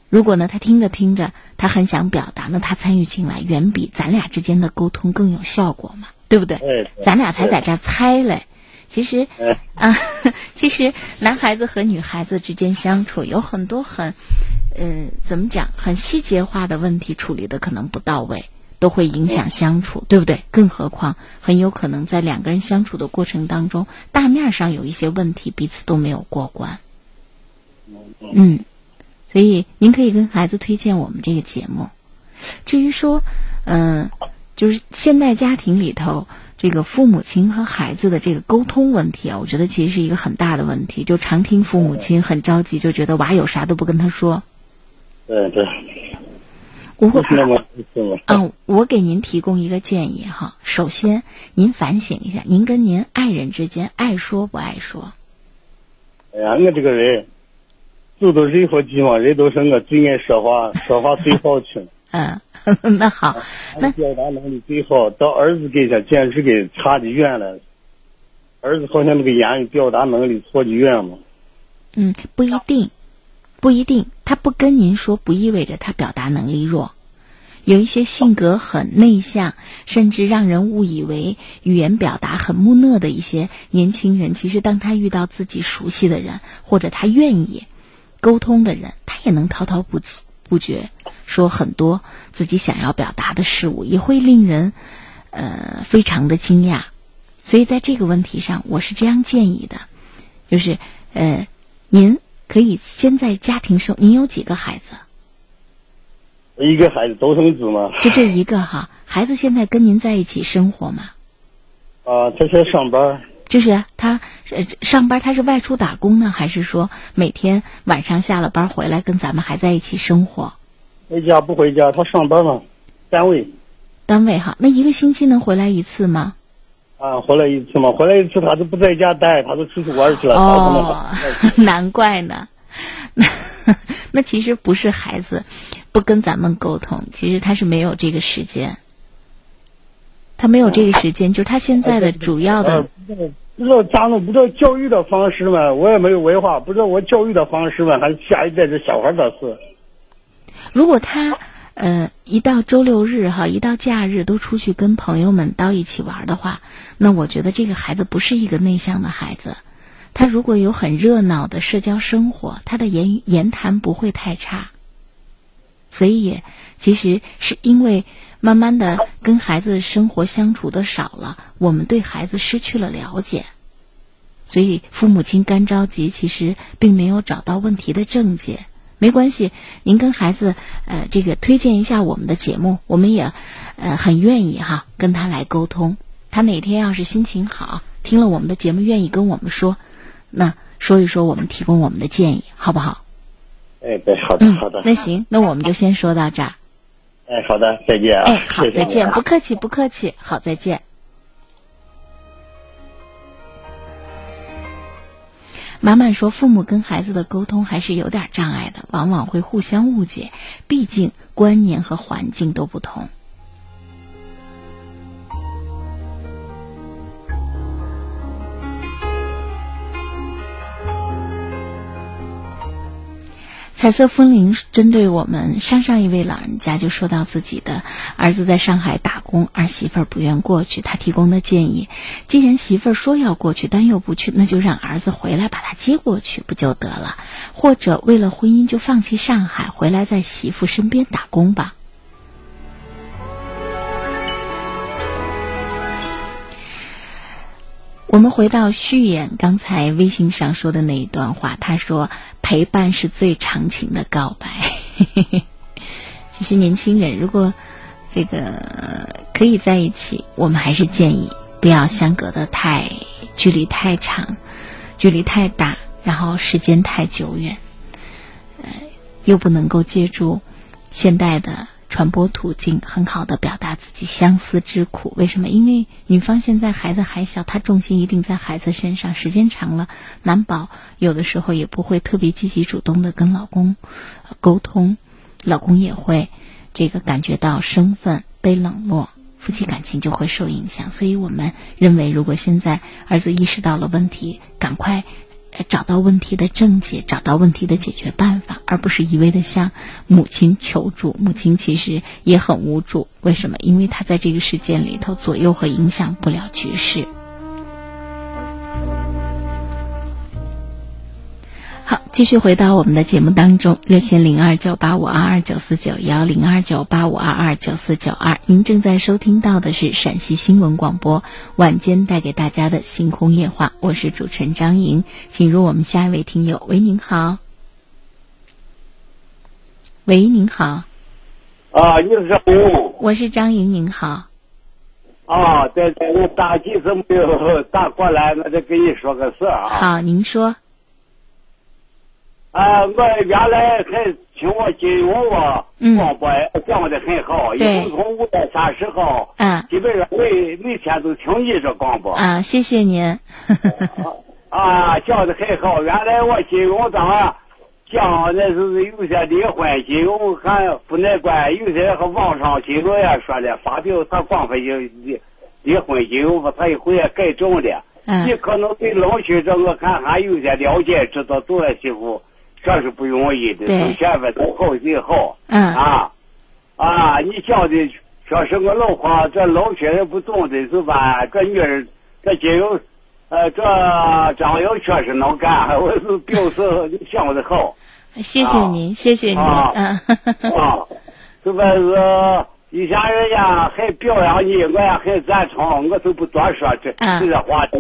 如果呢，他听着听着，他很想表达，那他参与进来，远比咱俩之间的沟通更有效果嘛。对不对？咱俩才在这儿猜嘞。其实，啊，其实男孩子和女孩子之间相处有很多很，呃，怎么讲，很细节化的问题处理的可能不到位，都会影响相处，对不对？更何况很有可能在两个人相处的过程当中，大面上有一些问题，彼此都没有过关。嗯，所以您可以跟孩子推荐我们这个节目。至于说，嗯、就是现代家庭里头这个父母亲和孩子的这个沟通问题啊，我觉得其实是一个很大的问题。就常听父母亲很着急，就觉得娃有啥都不跟他说。对对，我会是那么是吗？啊，我给您提供一个建议哈。首先，您反省一下，您跟您爱人之间爱说不爱说？哎呀，我这个人，走到任何地方，人都说我最爱说话，说话最好听，嗯，那好，那表达能力最好。到儿子跟前，简直给差的远了。儿子好像那个言语表达能力错得远嘛。嗯，不一定，不一定。他不跟您说，不意味着他表达能力弱。有一些性格很内向，甚至让人误以为语言表达很木讷的一些年轻人，其实当他遇到自己熟悉的人，或者他愿意沟通的人，他也能滔滔不不觉说很多自己想要表达的事物，也会令人呃非常的惊讶。所以在这个问题上，我是这样建议的，就是呃，您可以先在家庭生，您有几个孩子？一个孩子独生子嘛，就这一个哈，孩子现在跟您在一起生活吗？啊，他在上班，就是他呃上班，他是外出打工呢，还是说每天晚上下了班回来跟咱们还在一起生活？回家不回家，他上班嘛，单位单位哈，那一个星期能回来一次吗？啊，回来一次嘛，回来一次他就不在家待，他就出去玩去了，哦，难怪呢。那那其实不是孩子不跟咱们沟通，其实他是没有这个时间，他没有这个时间，就是他现在的主要的知道咋弄，不知道教育的方式嘛，我也没有文化，不知道我教育的方式嘛，还是下一代这小孩的事。如果他呃一到周六日哈，一到假日都出去跟朋友们到一起玩的话，那我觉得这个孩子不是一个内向的孩子。他如果有很热闹的社交生活，他的言语言谈不会太差。所以也其实是因为慢慢的跟孩子生活相处的少了，我们对孩子失去了了解，所以父母亲干着急，其实并没有找到问题的症结。没关系，您跟孩子呃这个推荐一下我们的节目，我们也呃很愿意哈跟他来沟通。他哪天要是心情好，听了我们的节目，愿意跟我们说，那说一说我们提供我们的建议，好不好？哎，对，好的，好的。那行，那我们就先说到这儿。哎，好的，再见啊。哎，好，再见，不客气，不客气，好，再见。满满说，父母跟孩子的沟通还是有点障碍的，往往会互相误解，毕竟观念和环境都不同。彩色风铃针对我们上上一位老人家就说到自己的儿子在上海打工，儿媳妇儿不愿过去，他提供的建议：既然媳妇儿说要过去，但又不去，那就让儿子回来把他接过去不就得了？或者为了婚姻就放弃上海，回来在媳妇身边打工吧。我们回到序言刚才微信上说的那一段话，他说：“陪伴是最长情的告白。”其实年轻人如果这个可以在一起，我们还是建议不要相隔的太距离太长，距离太大，然后时间太久远，呃，又不能够借助现代的。传播途径很好的表达自己相思之苦，为什么？因为女方现在孩子还小，她重心一定在孩子身上，时间长了，难保有的时候也不会特别积极主动的跟老公沟通，老公也会这个感觉到身份被冷落，夫妻感情就会受影响。所以我们认为，如果现在儿子意识到了问题，赶快。找到问题的症结，找到问题的解决办法，而不是一味的向母亲求助。母亲其实也很无助，为什么？因为她在这个事件里头左右和影响不了局势。继续回到我们的节目当中，热线零二九八五二二九四九幺零二九八五二二九四九二，您正在收听到的是陕西新闻广播晚间带给大家的星空夜话，我是主持人张莹，请入我们下一位听友，喂，您好。喂，您好，啊，你是我我是张莹，您好。啊，对对，我打几次没有打过来，那就跟你说个事儿啊。好，您说。啊，我原来还听我金融啊广播讲的很好，从五月三十号，嗯，基本上每每天都听你这广播。啊，谢谢您。啊，讲的很好。原来我金融当讲那是有些离婚金融还不那关，有些和网上金融也说了，发表他光分就离离婚金融，他一回也改正了。嗯。你可能对老学这我看还有些了解，知道做儿媳妇。这是不容易的，从前面都好最好。嗯啊啊！你讲的说是我老话，这老些人不懂的是吧？这女人，这金融，呃，这张瑶确实能干，我是表示你想的好。谢谢您，谢谢您。嗯啊，是不是？以前人家还表扬你，我也很赞成，我就不多说这这些话题。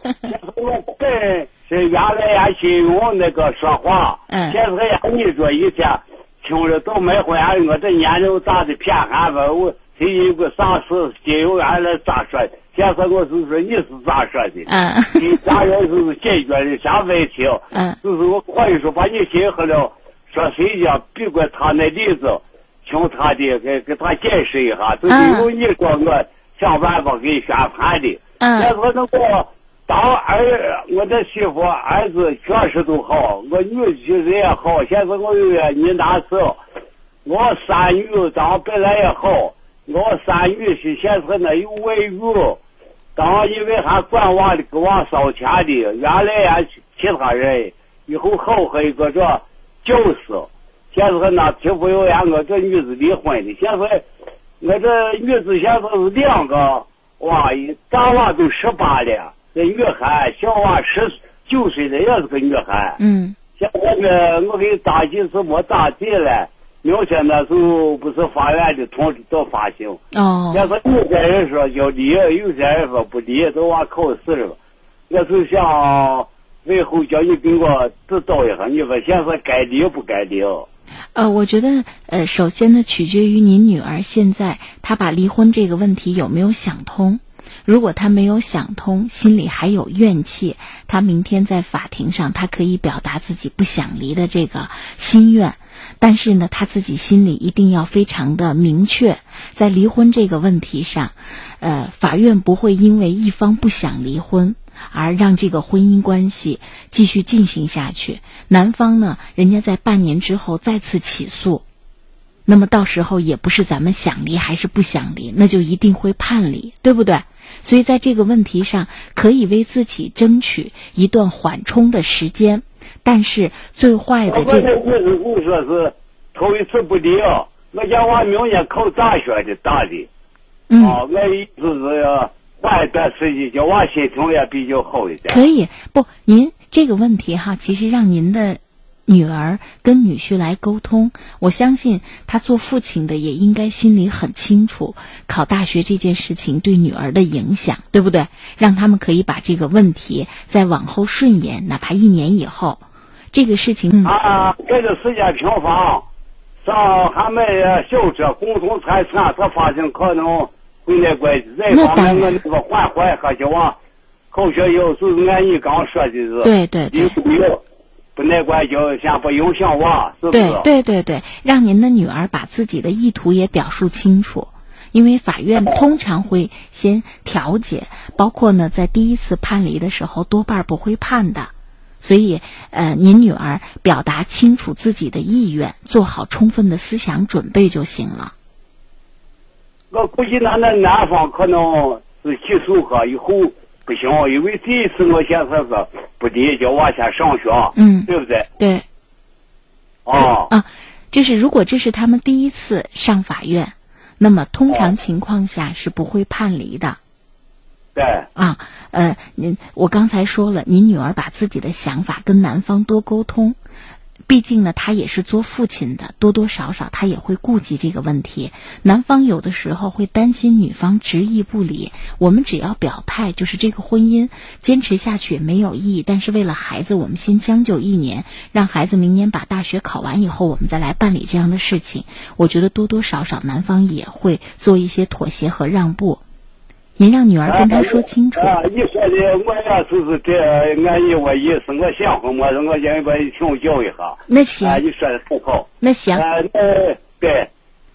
我本。是原来也，金融那个说话，现在呀，你说一天听着都没回来，我这年龄大的偏寒问我谁有个啥事，金融原来咋说的？现在我就说你是咋说的？嗯，你咋样是解决的啥问题？嗯，就是我可以说把你心喝了，说谁家比过他那例子，听他的给给他解释一下，就是由你说我想办法给宣传的。嗯，现在那个。当儿，我的媳妇儿子确实都好，我女婿人也好。现在我有你那时候，我三女当本来也好，我三女婿现在那有外遇，当因为还管娃的给娃烧钱的，原来呀其他人以后好和一个这教师，现在那皮肤有眼，我这女子离婚的，现在我这女子现在是两个娃，大娃都十八了。这女孩，小娃十九岁的也是个女孩。嗯。现在呢，我给你打几次没打地了，明天那时候不是法院的通知到发行。哦。现在有些人说要离，有些人说不离，都往考试了。我就想以后叫你给我指导一下，你说现在该离不该离？呃，我觉得呃，首先呢，取决于您女儿现在她把离婚这个问题有没有想通。如果她没有想通，心里还有怨气，她明天在法庭上，她可以表达自己不想离的这个心愿。但是呢，他自己心里一定要非常的明确，在离婚这个问题上，呃，法院不会因为一方不想离婚而让这个婚姻关系继续进行下去。男方呢，人家在半年之后再次起诉，那么到时候也不是咱们想离还是不想离，那就一定会判离，对不对？所以在这个问题上，可以为自己争取一段缓冲的时间，但是最坏的这个。我这意思说是头一次不离啊，我讲我明年考大学的大的，嗯，啊，我意思是可以不？您这个问题哈，其实让您的。女儿跟女婿来沟通，我相信他做父亲的也应该心里很清楚，考大学这件事情对女儿的影响，对不对？让他们可以把这个问题再往后顺延，哪怕一年以后，这个事情啊，这个时间平房，上还买小车，共同财产，他发现可能会那关系。这方面我那个缓缓，还希望考学以后是按你刚说的是，对对对。不那关就先不影响我，是不是？对对对对，让您的女儿把自己的意图也表述清楚，因为法院通常会先调解，包括呢在第一次判离的时候多半不会判的，所以呃，您女儿表达清楚自己的意愿，做好充分的思想准备就行了。我估计那那男方可能是起诉哈以后。不行，因为这一次我现在是不得叫我先上学，嗯，对不对？对。哦。啊，就是如果这是他们第一次上法院，那么通常情况下是不会判离的。对。啊，呃，您我刚才说了，您女儿把自己的想法跟男方多沟通，毕竟呢，他也是做父亲的，多多少少他也会顾及这个问题。男方有的时候会担心女方执意不理，我们只要表态，就是这个婚姻坚持下去没有意义。但是为了孩子，我们先将就一年，让孩子明年把大学考完以后，我们再来办理这样的事情。我觉得多多少少男方也会做一些妥协和让步。您让女儿跟他说清楚。啊，你说的，我要就是这，按你我意思，我想和我，我应该听我教一下。那行。啊，你说的很好。那行。啊，那对，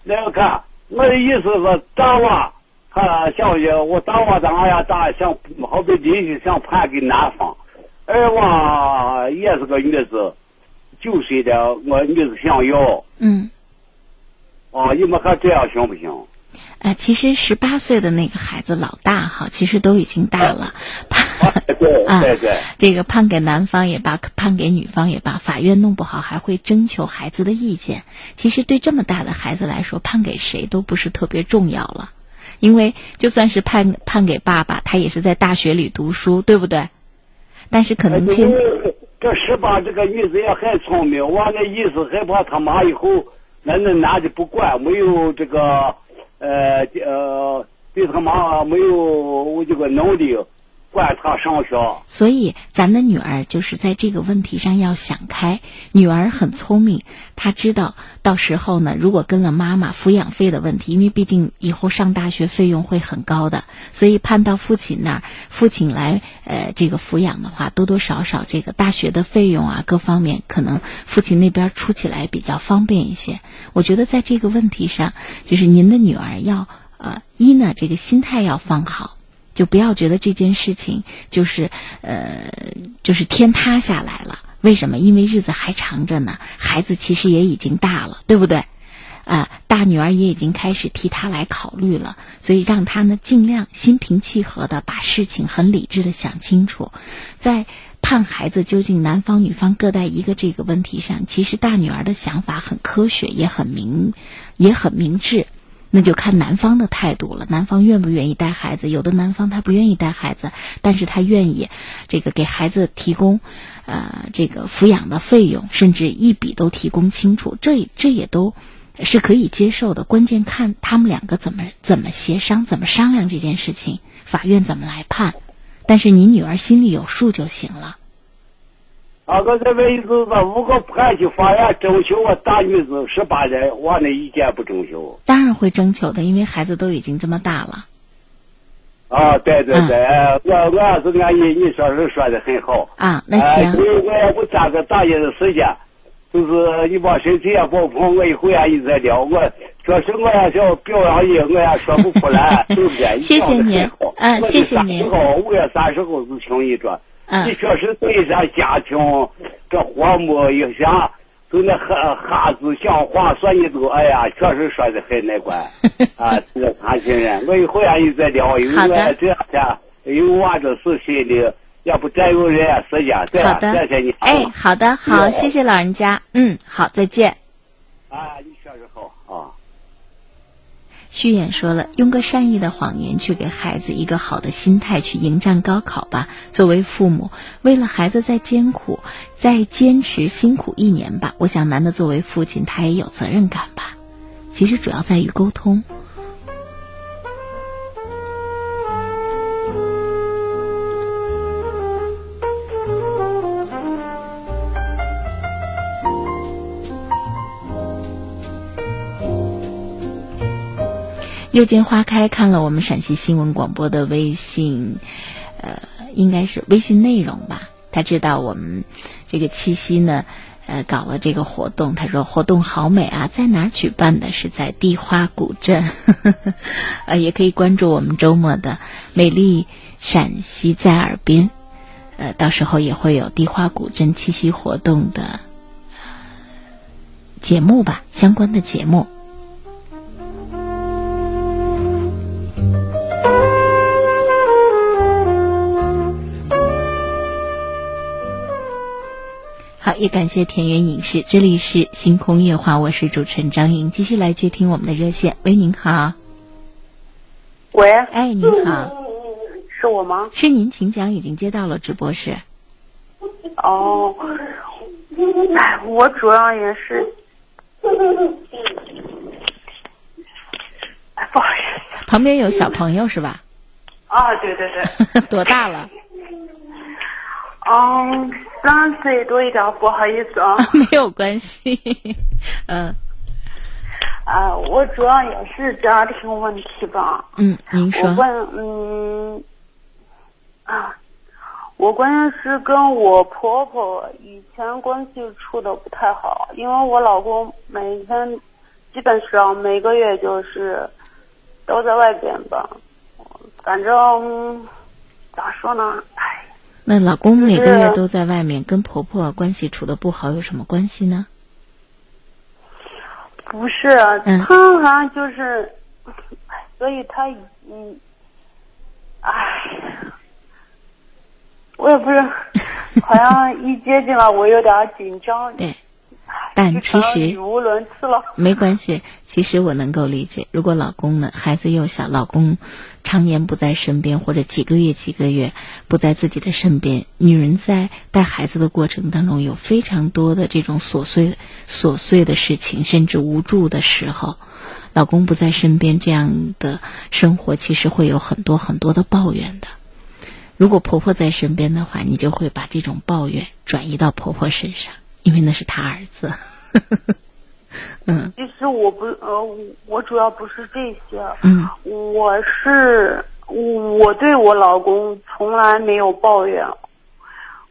那我看我的意思是，大娃他想要，我大娃当俺家大想，好比邻居想判给男方，二娃也是个女子，九岁的，我女子想要。嗯。哦，你们看这样行不行？呃，其实十八岁的那个孩子老大哈，其实都已经大了，判啊，对对，这个判给男方也罢，判给女方也罢，法院弄不好还会征求孩子的意见。其实对这么大的孩子来说，判给谁都不是特别重要了，因为就算是判判给爸爸，他也是在大学里读书，对不对？但是可能亲这十八这个女子也很聪明，我那意思害怕他妈以后那那男的不管，没有这个。呃呃，对他妈没有我这个能力管他上学，所以咱的女儿就是在这个问题上要想开。女儿很聪明，她知道到时候呢，如果跟了妈妈抚养费的问题，因为毕竟以后上大学费用会很高的，所以判到父亲那儿，父亲来呃这个抚养的话，多多少少这个大学的费用啊各方面，可能父亲那边出起来比较方便一些。我觉得在这个问题上，就是您的女儿要呃一呢，这个心态要放好，就不要觉得这件事情就是呃就是天塌下来了。为什么？因为日子还长着呢，孩子其实也已经大了，对不对？啊，大女儿也已经开始替他来考虑了，所以让他呢尽量心平气和的把事情很理智的想清楚，在。判孩子究竟男方女方各带一个这个问题上，其实大女儿的想法很科学，也很明，也很明智。那就看男方的态度了，男方愿不愿意带孩子？有的男方他不愿意带孩子，但是他愿意这个给孩子提供呃这个抚养的费用，甚至一笔都提供清楚，这这也都是可以接受的。关键看他们两个怎么怎么协商，怎么商量这件事情，法院怎么来判。但是你女儿心里有数就行了。啊，我这边意思是，五个判去法院征求我大女子十八人，我的意见不征求。当然会征求的，因为孩子都已经这么大了。啊，对对对，我我也是安意，你说是说的很好。啊，那行。我我也不占个大爷的时间，就是你把身体也不碰，我一会儿一直在聊我。确实，我也想表扬你，我也说不出来，对不对？谢谢您，嗯，谢谢您。五月三十号是听你说，你确实对咱家庭这和睦影响，就那哈哈子讲话说你都，哎呀，确实说的很那关 啊，这个年轻人，我一会儿你再聊，因为我这两天因为我这事心里也不占用人家时间，对吧？谢谢你。哎，好的，好，谢谢老人家，嗯，好，再见。啊，你。虚掩说了，用个善意的谎言去给孩子一个好的心态去迎战高考吧。作为父母，为了孩子再艰苦、再坚持辛苦一年吧。我想，男的作为父亲，他也有责任感吧。其实主要在于沟通。又见花开看了我们陕西新闻广播的微信，呃，应该是微信内容吧。他知道我们这个七夕呢，呃，搞了这个活动。他说活动好美啊，在哪儿举办的？是在地花古镇。呃，也可以关注我们周末的美丽陕西在耳边。呃，到时候也会有地花古镇七夕活动的节目吧，相关的节目。好，也感谢田园影视，这里是星空夜话，我是主持人张莹，继续来接听我们的热线。喂，您好。喂，哎，您好，是我吗？是您，请讲，已经接到了直播室。哦，哎，我主要也是，哎，不好意思旁边有小朋友是吧？啊，对对对，多大了？嗯，三岁多一点，不好意思啊。没有关系。嗯啊，我主要也是家庭问题吧。嗯，您说我。关嗯啊，我关键是跟我婆婆以前关系处的不太好，因为我老公每天基本上每个月就是都在外边吧，反正咋说呢，哎，那老公每个月都在外面，跟婆婆关系处的不好有什么关系呢？不是，嗯。他好像就是，哎所以他嗯，哎，我也不是，好像一接近了，我有点紧张，对，但其实语无伦次了。没关系，其实我能够理解。如果老公呢，孩子又小，老公常年不在身边，或者几个月、几个月不在自己的身边，女人在带孩子的过程当中，有非常多的这种琐碎、琐碎的事情，甚至无助的时候，老公不在身边，这样的生活其实会有很多很多的抱怨的。如果婆婆在身边的话，你就会把这种抱怨转移到婆婆身上，因为那是他儿子。嗯其实我不呃，我主要不是这些，嗯我是我对我老公从来没有抱怨。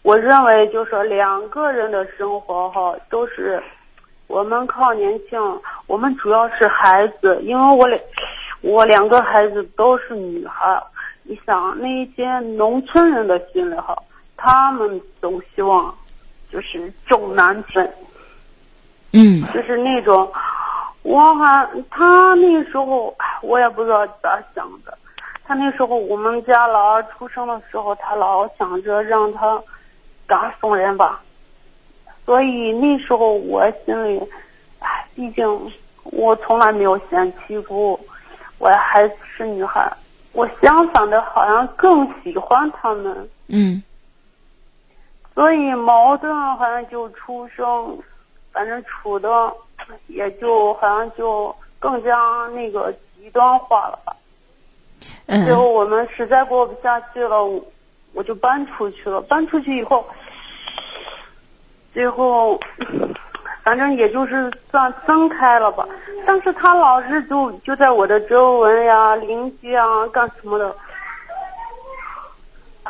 我认为就是两个人的生活哈，都是我们靠年轻，我们主要是孩子，因为我两我两个孩子都是女孩。你想那些农村人的心里哈，他们总希望就是重男轻女。嗯就是那种，我还他那时候，哎我也不知道咋想的。他那时候我们家老二出生的时候，他老想着让他赶送人吧，所以那时候我心里，哎，毕竟我从来没有嫌弃过，我还是女孩，我相反的好像更喜欢他们。嗯所以矛盾好像就出生，反正处的也就好像就更加那个极端化了吧。嗯最后我们实在过不下去了，我我就搬出去了。搬出去以后，最后反正也就是算分开了吧。但是他老是就就在我的周围呀、邻居啊干什么的。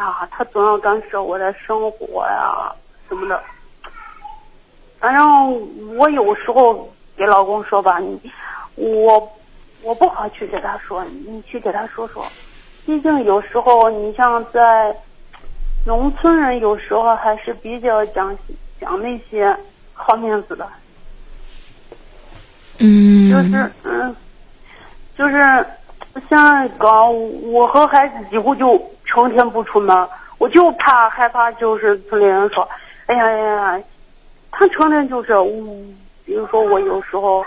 啊，他总要干涉我的生活呀什么的。反正我有时候给老公说吧，你我我不好去给他说，你去给他说说。毕竟有时候你像在农村人，有时候还是比较讲讲那些好面子的，嗯，就是嗯，就是现在搞我和孩子几乎就成天不出门，我就怕害怕，就是村里人说，哎呀呀呀，他成天就是，嗯，比如说我有时候，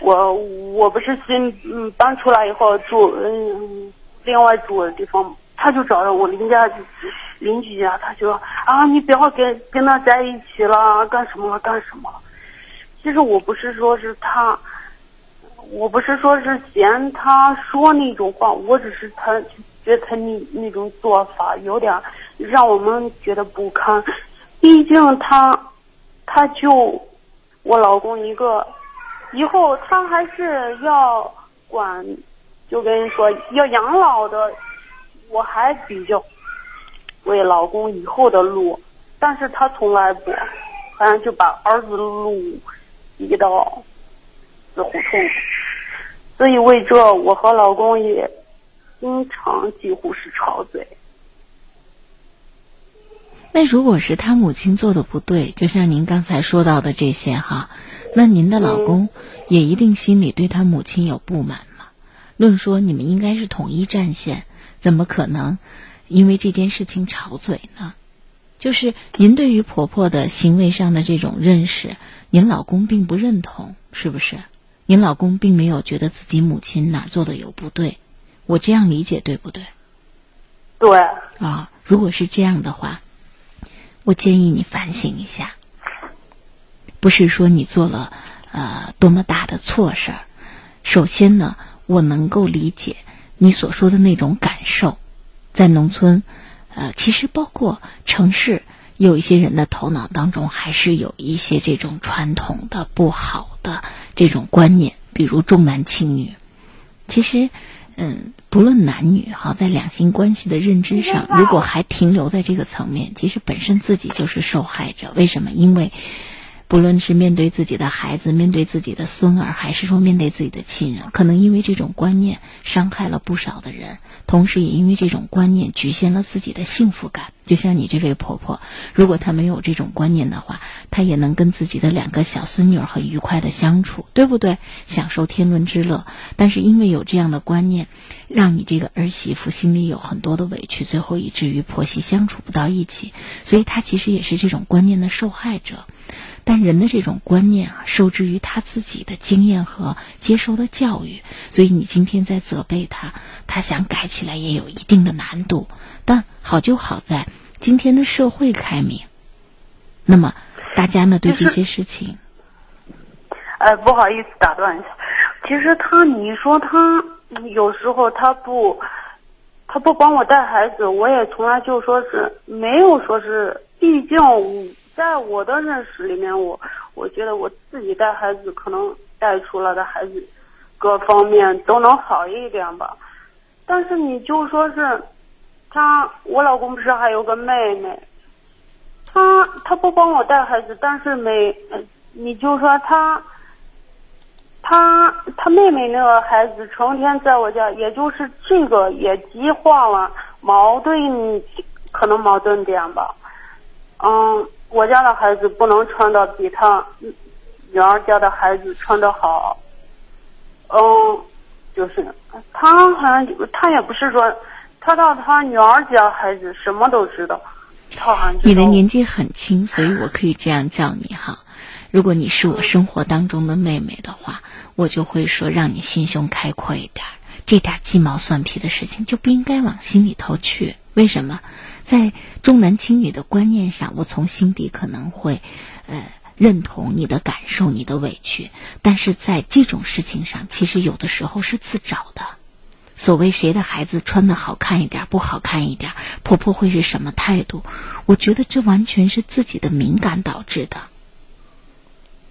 我我不是新搬出来以后住嗯另外住的地方，他就找着我邻家邻居家，他就说啊你不要跟跟他在一起了，干什么了干什么。其实我不是说是他，我不是说是嫌他说那种话，我只是他觉得他那那种做法有点让我们觉得不堪。毕竟他，他就我老公一个，以后他还是要管，就跟你说要养老的，我还比较为老公以后的路，但是他从来不，好像就把儿子的路逼到死胡同，所以为这我和老公也经常几乎是吵嘴。那如果是他母亲做的不对，就像您刚才说到的这些哈，那您的老公也一定心里对他母亲有不满嘛？论说你们应该是统一战线，怎么可能因为这件事情吵嘴呢？就是您对于婆婆的行为上的这种认识，您老公并不认同，是不是？您老公并没有觉得自己母亲哪儿做的有不对，我这样理解对不对？对，啊，如果是这样的话，我建议你反省一下。不是说你做了呃多么大的错事儿。首先呢，我能够理解你所说的那种感受，在农村，呃，其实包括城市，有一些人的头脑当中还是有一些这种传统的不好的这种观念，比如重男轻女。其实，嗯，不论男女哈，在两性关系的认知上，如果还停留在这个层面，其实本身自己就是受害者。为什么？因为。不论是面对自己的孩子，面对自己的孙儿，还是说面对自己的亲人，可能因为这种观念伤害了不少的人，同时也因为这种观念局限了自己的幸福感。就像你这位婆婆，如果她没有这种观念的话，她也能跟自己的两个小孙女儿很愉快的相处，对不对？享受天伦之乐。但是因为有这样的观念，让你这个儿媳妇心里有很多的委屈，最后以至于婆媳相处不到一起，所以她其实也是这种观念的受害者。但人的这种观念啊，受制于他自己的经验和接受的教育，所以你今天在责备他，他想改起来也有一定的难度。但好就好在今天的社会开明，那么大家呢对这些事情，呃，不好意思打断一下，其实他，你说他有时候他不，他不帮我带孩子，我也从来就说是没有说是，毕竟。在我的认识里面，我我觉得我自己带孩子，可能带出来的孩子各方面都能好一点吧。但是你就说是他，我老公不是还有个妹妹，他他不帮我带孩子，但是每你就说他他他妹妹那个孩子成天在我家，也就是这个也激化了矛盾，可能矛盾点吧，嗯。我家的孩子不能穿的比他女儿家的孩子穿的好，嗯，就是他好像他也不是说，他到他女儿家孩子什么都知道，他好像你的年纪很轻，所以我可以这样叫你哈。如果你是我生活当中的妹妹的话，我就会说让你心胸开阔一点，这点鸡毛蒜皮的事情就不应该往心里头去。为什么？在重男轻女的观念上，我从心底可能会，呃，认同你的感受、你的委屈。但是在这种事情上，其实有的时候是自找的。所谓谁的孩子穿的好看一点、不好看一点，婆婆会是什么态度？我觉得这完全是自己的敏感导致的。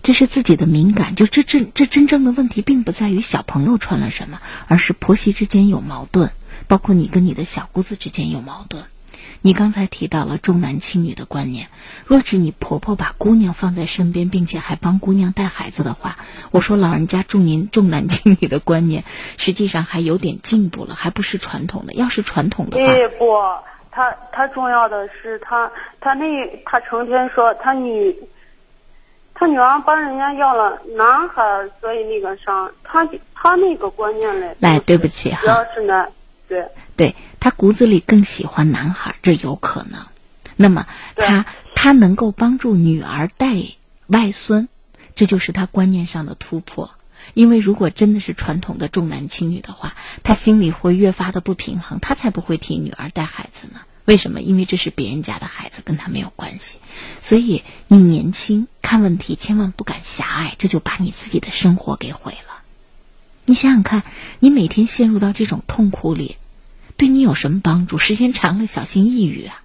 这是自己的敏感，就这这这真正的问题，并不在于小朋友穿了什么，而是婆媳之间有矛盾，包括你跟你的小姑子之间有矛盾。你刚才提到了重男轻女的观念，若是你婆婆把姑娘放在身边，并且还帮姑娘带孩子的话，我说老人家重您重男轻女的观念，实际上还有点进步了，还不是传统的。要是传统的话，不，他他重要的是他他那他成天说他女，他女儿帮人家要了男孩，所以那个啥，他他那个观念嘞。来，对不起哈。主要是男，对。对他骨子里更喜欢男孩，这有可能。那么他他能够帮助女儿带外孙，这就是他观念上的突破。因为如果真的是传统的重男轻女的话，他心里会越发的不平衡，他才不会替女儿带孩子呢。为什么？因为这是别人家的孩子，跟他没有关系。所以你年轻看问题千万不敢狭隘，这就把你自己的生活给毁了。你想想看，你每天陷入到这种痛苦里。对你有什么帮助？时间长了，小心抑郁啊，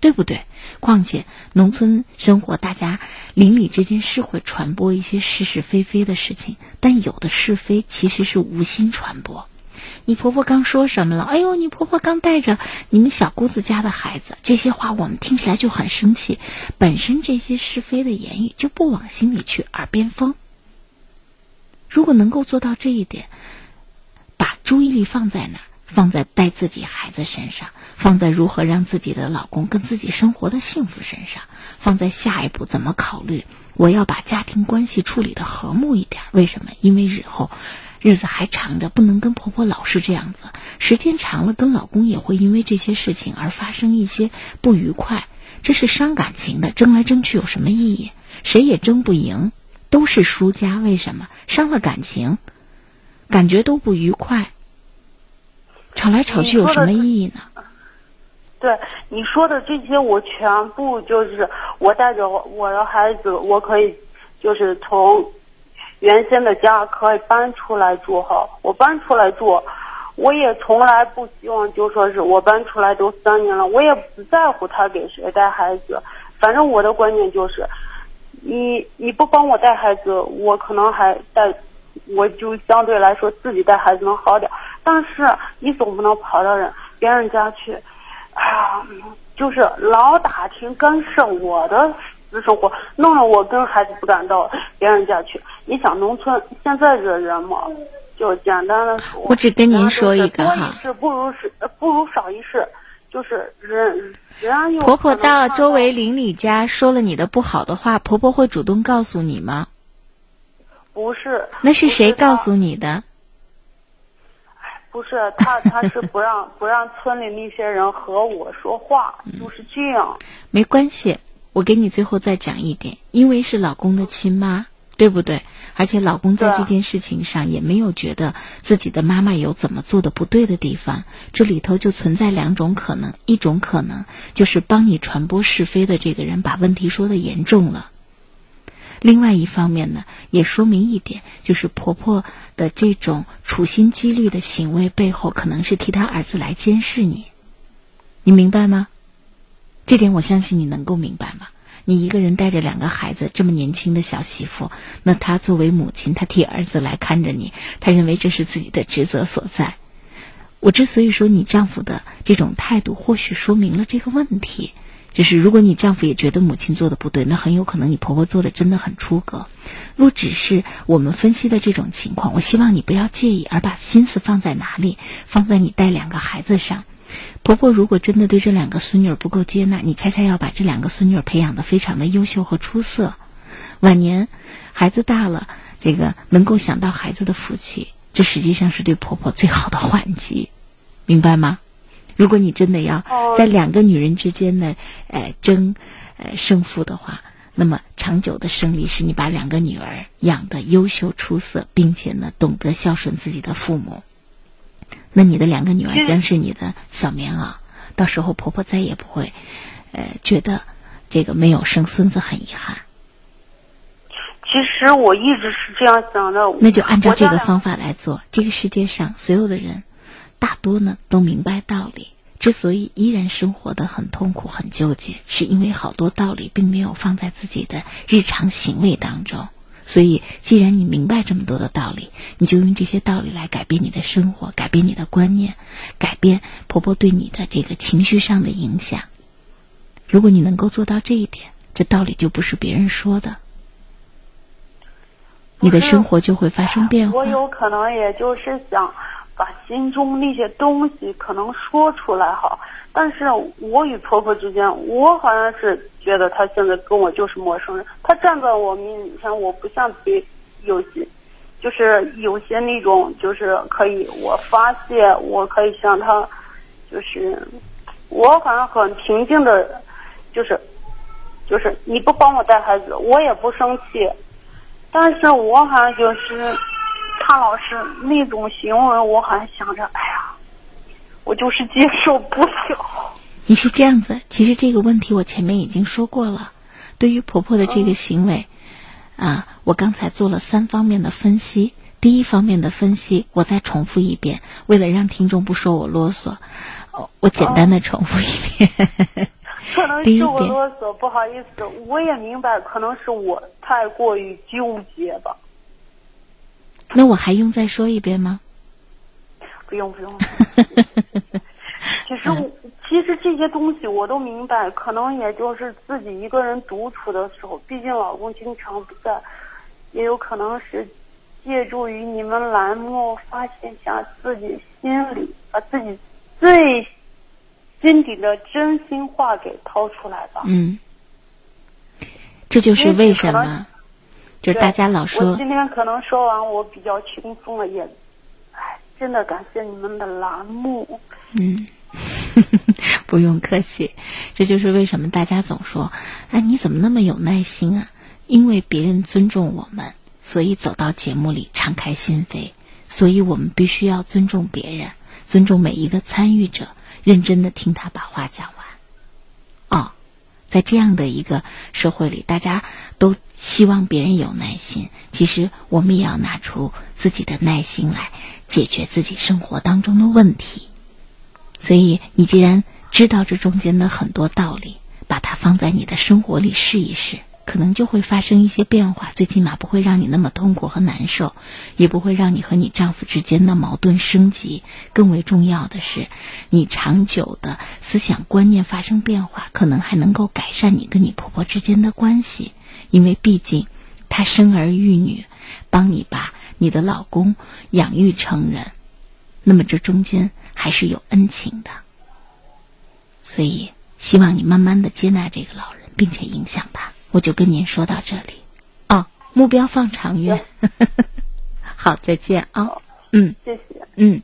对不对？况且农村生活，大家邻里之间是会传播一些是是非非的事情，但有的是非其实是无心传播。你婆婆刚说什么了？哎呦，你婆婆刚带着你们小姑子家的孩子，这些话我们听起来就很生气。本身这些是非的言语就不往心里去，耳边风。如果能够做到这一点，把注意力放在哪儿？放在带自己孩子身上，放在如何让自己的老公跟自己生活的幸福身上，放在下一步怎么考虑？我要把家庭关系处理的和睦一点。为什么？因为日后日子还长着，不能跟婆婆老是这样子。时间长了，跟老公也会因为这些事情而发生一些不愉快，这是伤感情的。争来争去有什么意义？谁也争不赢，都是输家。为什么？伤了感情，感觉都不愉快。吵来吵去有什么意义呢？对你说的这些，我全部就是我带着我的孩子，我可以就是从原先的家可以搬出来住哈。我搬出来住，我也从来不希望就说是我搬出来都三年了，我也不在乎他给谁带孩子。反正我的观念就是，你你不帮我带孩子，我可能还带，我就相对来说自己带孩子能好点。但是你总不能跑到人别人家去，啊，就是老打听干涉我的私生活，弄得我跟孩子不敢到别人家去。你想农村现在这人嘛，就简单的说，我只跟您说一个哈，多一事不如是不如少一事，就是人。婆婆到周围邻里家说了你的不好的话，婆婆会主动告诉你吗？不是。那是谁告诉你的？不是他，他是不让不让村里那些人和我说话，就是这样。没关系，我给你最后再讲一点，因为是老公的亲妈。对不对？而且老公在这件事情上也没有觉得自己的妈妈有怎么做的不对的地方。这里头就存在两种可能：一种可能就是帮你传播是非的这个人把问题说的严重了；另外一方面呢，也说明一点，就是婆婆的这种处心积虑的行为背后，可能是替她儿子来监视你。你明白吗？这点我相信你能够明白吗？你一个人带着两个孩子，这么年轻的小媳妇，那她作为母亲，她替儿子来看着你，她认为这是自己的职责所在。我之所以说你丈夫的这种态度，或许说明了这个问题，就是如果你丈夫也觉得母亲做的不对，那很有可能你婆婆做的真的很出格。若只是我们分析的这种情况，我希望你不要介意，而把心思放在哪里，放在你带两个孩子上。婆婆如果真的对这两个孙女不够接纳，你恰恰要把这两个孙女培养的非常的优秀和出色。晚年孩子大了，这个能够想到孩子的福气，这实际上是对婆婆最好的 缓急，明白吗？如果你真的要在两个女人之间呢，呃，争呃胜负的话，那么长久的胜利是你把两个女儿养得优秀出色，并且呢懂得孝顺自己的父母。那你的两个女儿将是你的小棉袄，到时候婆婆再也不会，呃，觉得这个没有生孙子很遗憾。其实我一直是这样想的。那就按照这个方法来做。这个世界上所有的人，大多呢都明白道理，之所以依然生活的很痛苦、很纠结，是因为好多道理并没有放在自己的日常行为当中。所以，既然你明白这么多的道理，你就用这些道理来改变你的生活，改变你的观念，改变婆婆对你的这个情绪上的影响。如果你能够做到这一点，这道理就不是别人说的，你的生活就会发生变化。我有可能也就是想把心中那些东西可能说出来哈，但是我与婆婆之间，我好像是。觉得她现在跟我就是陌生人，她站在我面前，我不像别有些，就是有些那种，就是可以我发泄，我可以向她，就是我好像很平静的，就是就是你不帮我带孩子，我也不生气，但是我好像就是他老师那种行为，我好像想着，哎呀，我就是接受不了。你是这样子，其实这个问题我前面已经说过了。对于婆婆的这个行为，啊，我刚才做了三方面的分析。第一方面的分析，我再重复一遍，为了让听众不说我啰嗦，我简单的重复一遍。可能 是我啰嗦，不好意思，我也明白，可能是我太过于纠结吧。那我还用再说一遍吗？不用不用。其实。其实这些东西我都明白，可能也就是自己一个人独处的时候，毕竟老公经常不在，也有可能是借助于你们栏目发泄下自己心里，把自己最心底的真心话给掏出来吧。嗯，这就是为什么，就是大家老说。我今天可能说完，我比较轻松了，也，哎，真的感谢你们的栏目。嗯。不用客气，这就是为什么大家总说：“哎，你怎么那么有耐心啊？”因为别人尊重我们，所以走到节目里敞开心扉。所以我们必须要尊重别人，尊重每一个参与者，认真的听他把话讲完。在这样的一个社会里，大家都希望别人有耐心，其实我们也要拿出自己的耐心来解决自己生活当中的问题。所以，你既然知道这中间的很多道理，把它放在你的生活里试一试。可能就会发生一些变化，最起码不会让你那么痛苦和难受，也不会让你和你丈夫之间的矛盾升级。更为重要的是，你长久的思想观念发生变化，可能还能够改善你跟你婆婆之间的关系。因为毕竟，她生儿育女，帮你把你的老公养育成人，那么这中间还是有恩情的。所以，希望你慢慢的接纳这个老人，并且影响他。我就跟您说到这里，哦，目标放长远，好，再见啊，嗯，谢谢，嗯。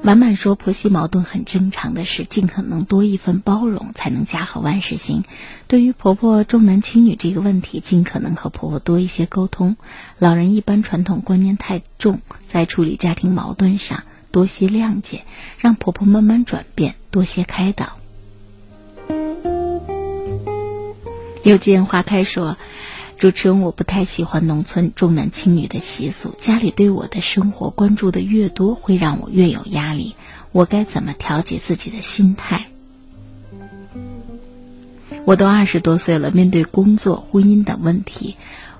满满说婆媳矛盾很正常的事，尽可能多一份包容，才能家和万事兴。对于婆婆重男轻女这个问题，尽可能和婆婆多一些沟通。老人一般传统观念太重，在处理家庭矛盾上。多些谅解，让婆婆慢慢转变；多些开导。又见花开说：“主持人，我不太喜欢农村重男轻女的习俗，家里对我的生活关注的越多，会让我越有压力。我该怎么调节自己的心态？”我都二十多岁了，面对工作、婚姻等问题，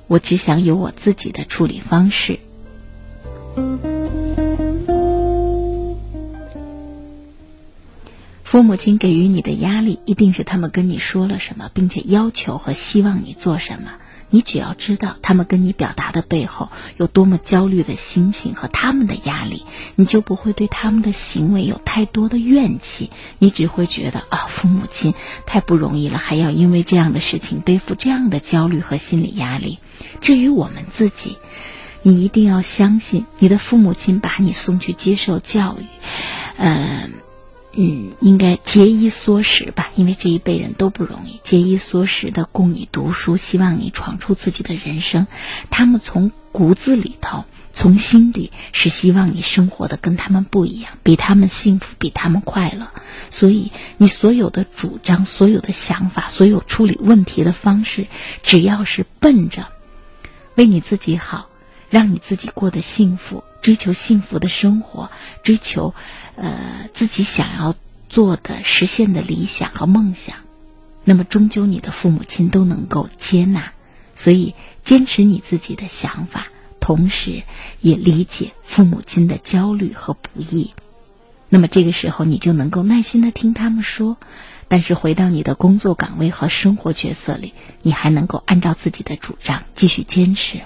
我只想有我自己的处理方式。父母亲给予你的压力，一定是他们跟你说了什么，并且要求和希望你做什么。你只要知道他们跟你表达的背后有多么焦虑的心情和他们的压力，你就不会对他们的行为有太多的怨气。你只会觉得啊，父母亲太不容易了，还要因为这样的事情背负这样的焦虑和心理压力。至于我们自己，你一定要相信，你的父母亲把你送去接受教育，嗯。嗯，应该节衣缩食吧，因为这一辈人都不容易，节衣缩食的供你读书，希望你闯出自己的人生。他们从骨子里头，从心底是希望你生活的跟他们不一样，比他们幸福，比他们快乐。所以，你所有的主张、所有的想法、所有处理问题的方式，只要是奔着为你自己好，让你自己过得幸福，追求幸福的生活，追求。呃，自己想要做的、实现的理想和梦想，那么终究你的父母亲都能够接纳，所以坚持你自己的想法，同时也理解父母亲的焦虑和不易。那么这个时候，你就能够耐心的听他们说，但是回到你的工作岗位和生活角色里，你还能够按照自己的主张继续坚持。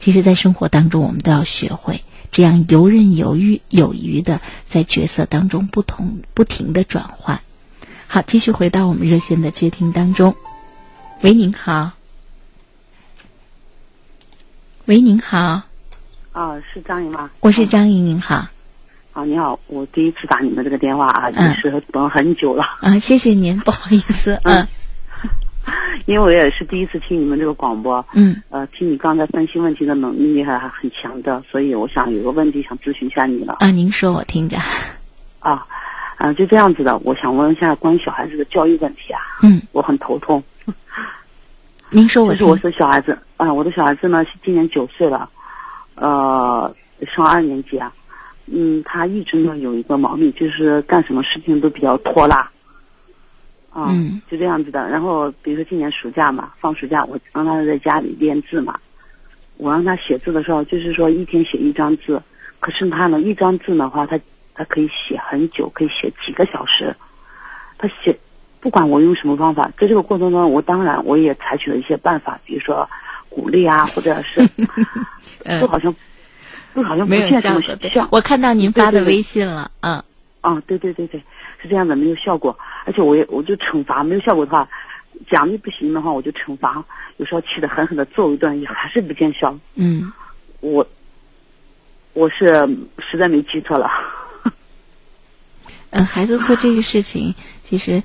其实，在生活当中，我们都要学会。这样游刃有余、有余的在角色当中不同不停的转换。好，继续回到我们热线的接听当中。喂，您好。喂，您好。啊，是张莹吗？我是张莹，您好。啊，你好，我第一次打你们这个电话啊，也是等很久了。啊，谢谢您，不好意思，嗯。因为我也是第一次听你们这个广播，嗯，呃，听你刚才分析问题的能力还还很强的，所以我想有个问题想咨询一下你了。啊，您说，我听着。啊，啊，就这样子的，我想问一下关于小孩子的教育问题啊。嗯，我很头痛。您说，我就是我是小孩子啊，我的小孩子呢今年九岁了，呃，上二年级啊，嗯，他一直呢有一个毛病，就是干什么事情都比较拖拉。啊，就这样子的。然后比如说今年暑假嘛，放暑假我让他在家里练字嘛。我让他写字的时候，就是说一天写一张字。可是他呢，一张字的话，他他可以写很久，可以写几个小时。他写，不管我用什么方法，在这个过程中，我当然我也采取了一些办法，比如说鼓励啊，或者是，都好像，都好像不见什么效。我看到您发的微信了，嗯。啊，对对对对，是这样的，没有效果，而且我也我就惩罚，没有效果的话，奖励不行的话，我就惩罚，有时候气得狠狠的揍一顿，也还是不见效。嗯，我我是实在没计策了。嗯，孩子做这个事情，其实，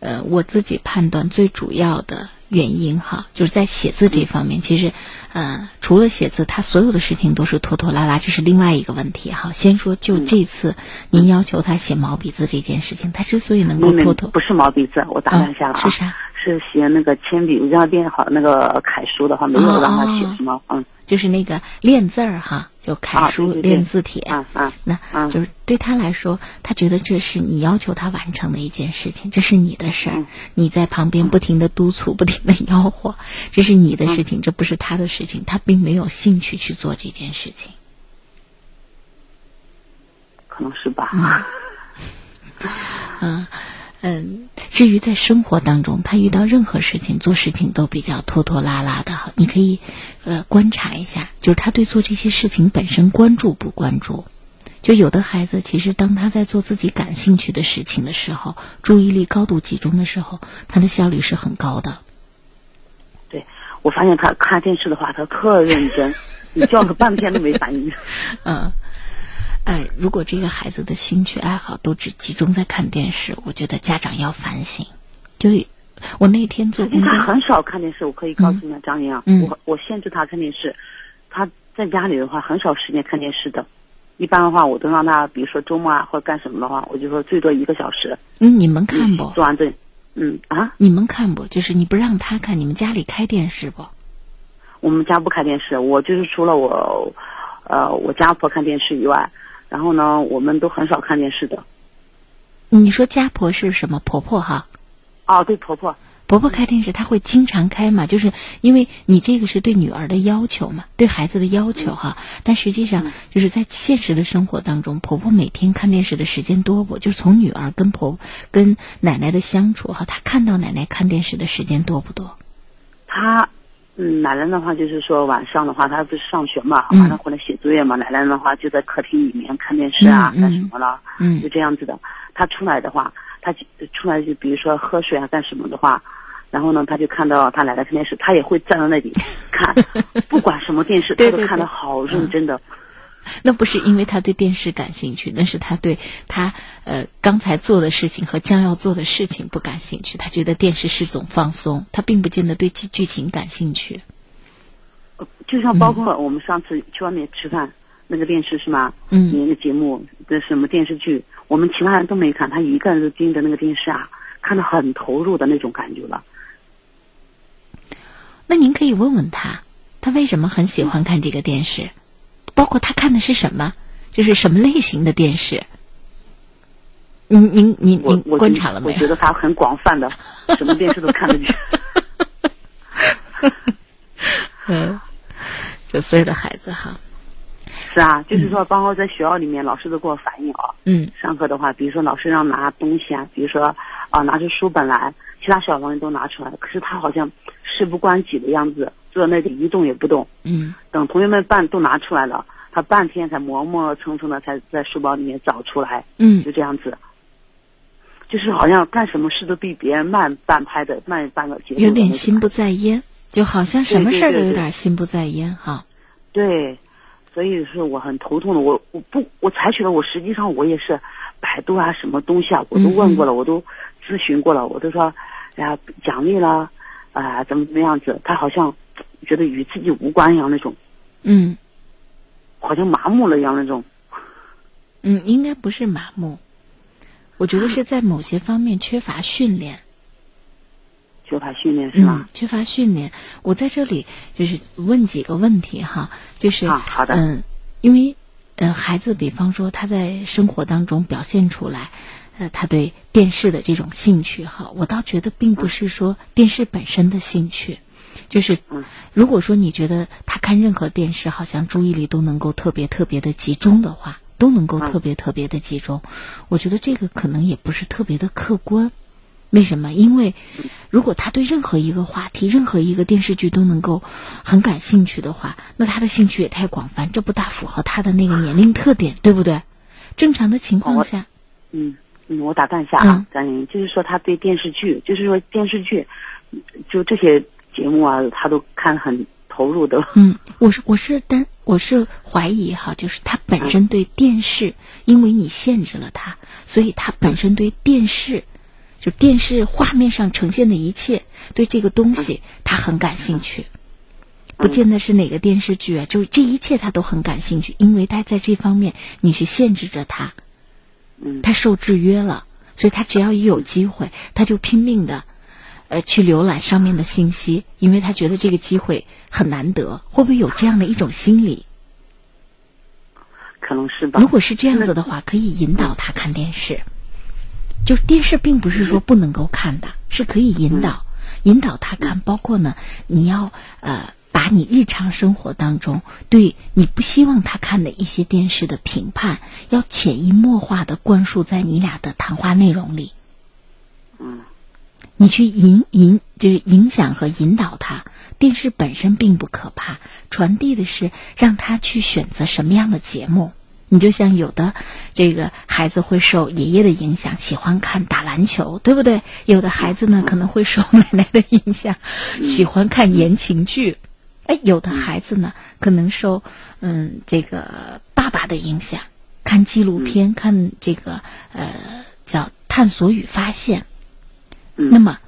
呃，我自己判断最主要的原因哈，就是在写字这方面，其实，呃，除了写字，他所有的事情都是拖拖拉拉，这是另外一个问题哈。先说就这次您要求他写毛笔字这件事情，他之所以能够拖拖，不是毛笔字，我打断一下了啊，是啥？是写那个铅笔，我让他练好那个楷书的话，没有让他写什么，嗯，就是那个练字儿哈，就楷书练字帖，啊啊，那就是对他来说，他觉得这是你要求他完成的一件事情，这是你的事儿，你在旁边不停的督促，不停的吆喝，这是你的事情，这不是他的事情，他并没有兴趣去做这件事情，可能是吧，嗯。嗯，至于在生活当中，他遇到任何事情做事情都比较拖拖拉拉的，你可以呃观察一下，就是他对做这些事情本身关注不关注？就有的孩子其实当他在做自己感兴趣的事情的时候，注意力高度集中的时候，他的效率是很高的。对，我发现他看电视的话，他特认真，你叫他半天都没反应。嗯。哎，如果这个孩子的兴趣爱好都只集中在看电视，我觉得家长要反省。就我那天做工作，他很少看电视。我可以告诉你，张莹啊，我我限制他看电视。他在家里的话，很少时间看电视的。一般的话，我都让他，比如说周末啊或者干什么的话，我就说最多一个小时。嗯，你们看不？做完这，嗯啊，你们看不？就是你不让他看，你们家里开电视不？我们家不开电视，我就是除了我，呃，我家婆看电视以外。然后呢，我们都很少看电视的。你说家婆是什么？婆婆哈？哦，对，婆婆。婆婆开电视，她会经常开嘛？就是因为你这个是对女儿的要求嘛，对孩子的要求哈。但实际上，就是在现实的生活当中，婆婆每天看电视的时间多不？就是从女儿跟婆跟奶奶的相处哈，她看到奶奶看电视的时间多不多？她。嗯，奶奶的话就是说晚上的话，她不是上学嘛，晚上回来写作业嘛。奶奶的话就在客厅里面看电视啊，干什么了？嗯，就这样子的。她出来的话，她出来就比如说喝水啊，干什么的话，然后呢，她就看到她奶奶看电视，她也会站在那里看，不管什么电视，她都看得好认真的。那不是因为他对电视感兴趣，那是他对他呃刚才做的事情和将要做的事情不感兴趣。他觉得电视是种放松，他并不见得对剧剧情感兴趣。就像包括我们上次去外面吃饭，那个电视是吗？嗯。那个节目的什么电视剧，我们其他人都没看，他一个人就盯着那个电视啊，看得很投入的那种感觉了。那您可以问问他，他为什么很喜欢看这个电视？包括他看的是什么，就是什么类型的电视？您您您您观察了没有？我觉得他很广泛的，什么电视都看得见。嗯，九岁的孩子哈。是啊，就是说，包括在学校里面，老师都给我反映啊。嗯。上课的话，比如说老师让拿东西啊，比如说啊，拿出书本来，其他小朋友都拿出来，可是他好像事不关己的样子。坐那里一动也不动，嗯，等同学们办都拿出来了，他半天才磨磨蹭蹭的才在书包里面找出来，嗯，就这样子，就是好像干什么事都比别人慢半拍的慢半个节奏，有点心不在焉，就好像什么事儿都有点心不在焉哈。对，所以是我很头痛的，我我不我采取了，我实际上我也是百度啊什么东西啊，我都问过了，我都咨询过了，我都说，哎呀奖励了，啊怎么怎么样子，他好像。觉得与自己无关一样那种，嗯，好像麻木了一样那种，嗯，应该不是麻木，我觉得是在某些方面缺乏训练，缺乏训练是吧？缺乏训练，我在这里就是问几个问题哈，就是好的，嗯，因为呃，孩子比方说他在生活当中表现出来，呃，他对电视的这种兴趣哈，我倒觉得并不是说电视本身的兴趣。就是，如果说你觉得他看任何电视，好像注意力都能够特别特别的集中的话，都能够特别特别的集中，我觉得这个可能也不是特别的客观。为什么？因为如果他对任何一个话题、任何一个电视剧都能够很感兴趣的话，那他的兴趣也太广泛，这不大符合他的那个年龄特点，对不对？正常的情况下，嗯嗯，我打断一下啊，张莹，就是说他对电视剧，就是说电视剧，就这些。节目啊，他都看很投入的。嗯，我是我是担我是怀疑哈，就是他本身对电视，因为你限制了他，所以他本身对电视就电视画面上呈现的一切，对这个东西他很感兴趣。不见得是哪个电视剧啊，就是这一切他都很感兴趣，因为他在这方面你是限制着他，他受制约了，所以他只要一有机会，他就拼命的，呃，去浏览上面的信息，因为他觉得这个机会很难得。会不会有这样的一种心理？可能是吧。如果是这样子的话，可以引导他看电视。就是电视并不是说不能够看的，是可以引导引导他看，包括呢，你要呃。把你日常生活当中对你不希望他看的一些电视的评判，要潜移默化的灌输在你俩的谈话内容里。嗯，你去引引就是影响和引导他。电视本身并不可怕，传递的是让他去选择什么样的节目。你就像有的这个孩子会受爷爷的影响，喜欢看打篮球，对不对？有的孩子呢可能会受奶奶的影响，喜欢看言情剧。哎，有的孩子呢，可能受嗯这个爸爸的影响，看纪录片，看这个呃叫探索与发现。那么，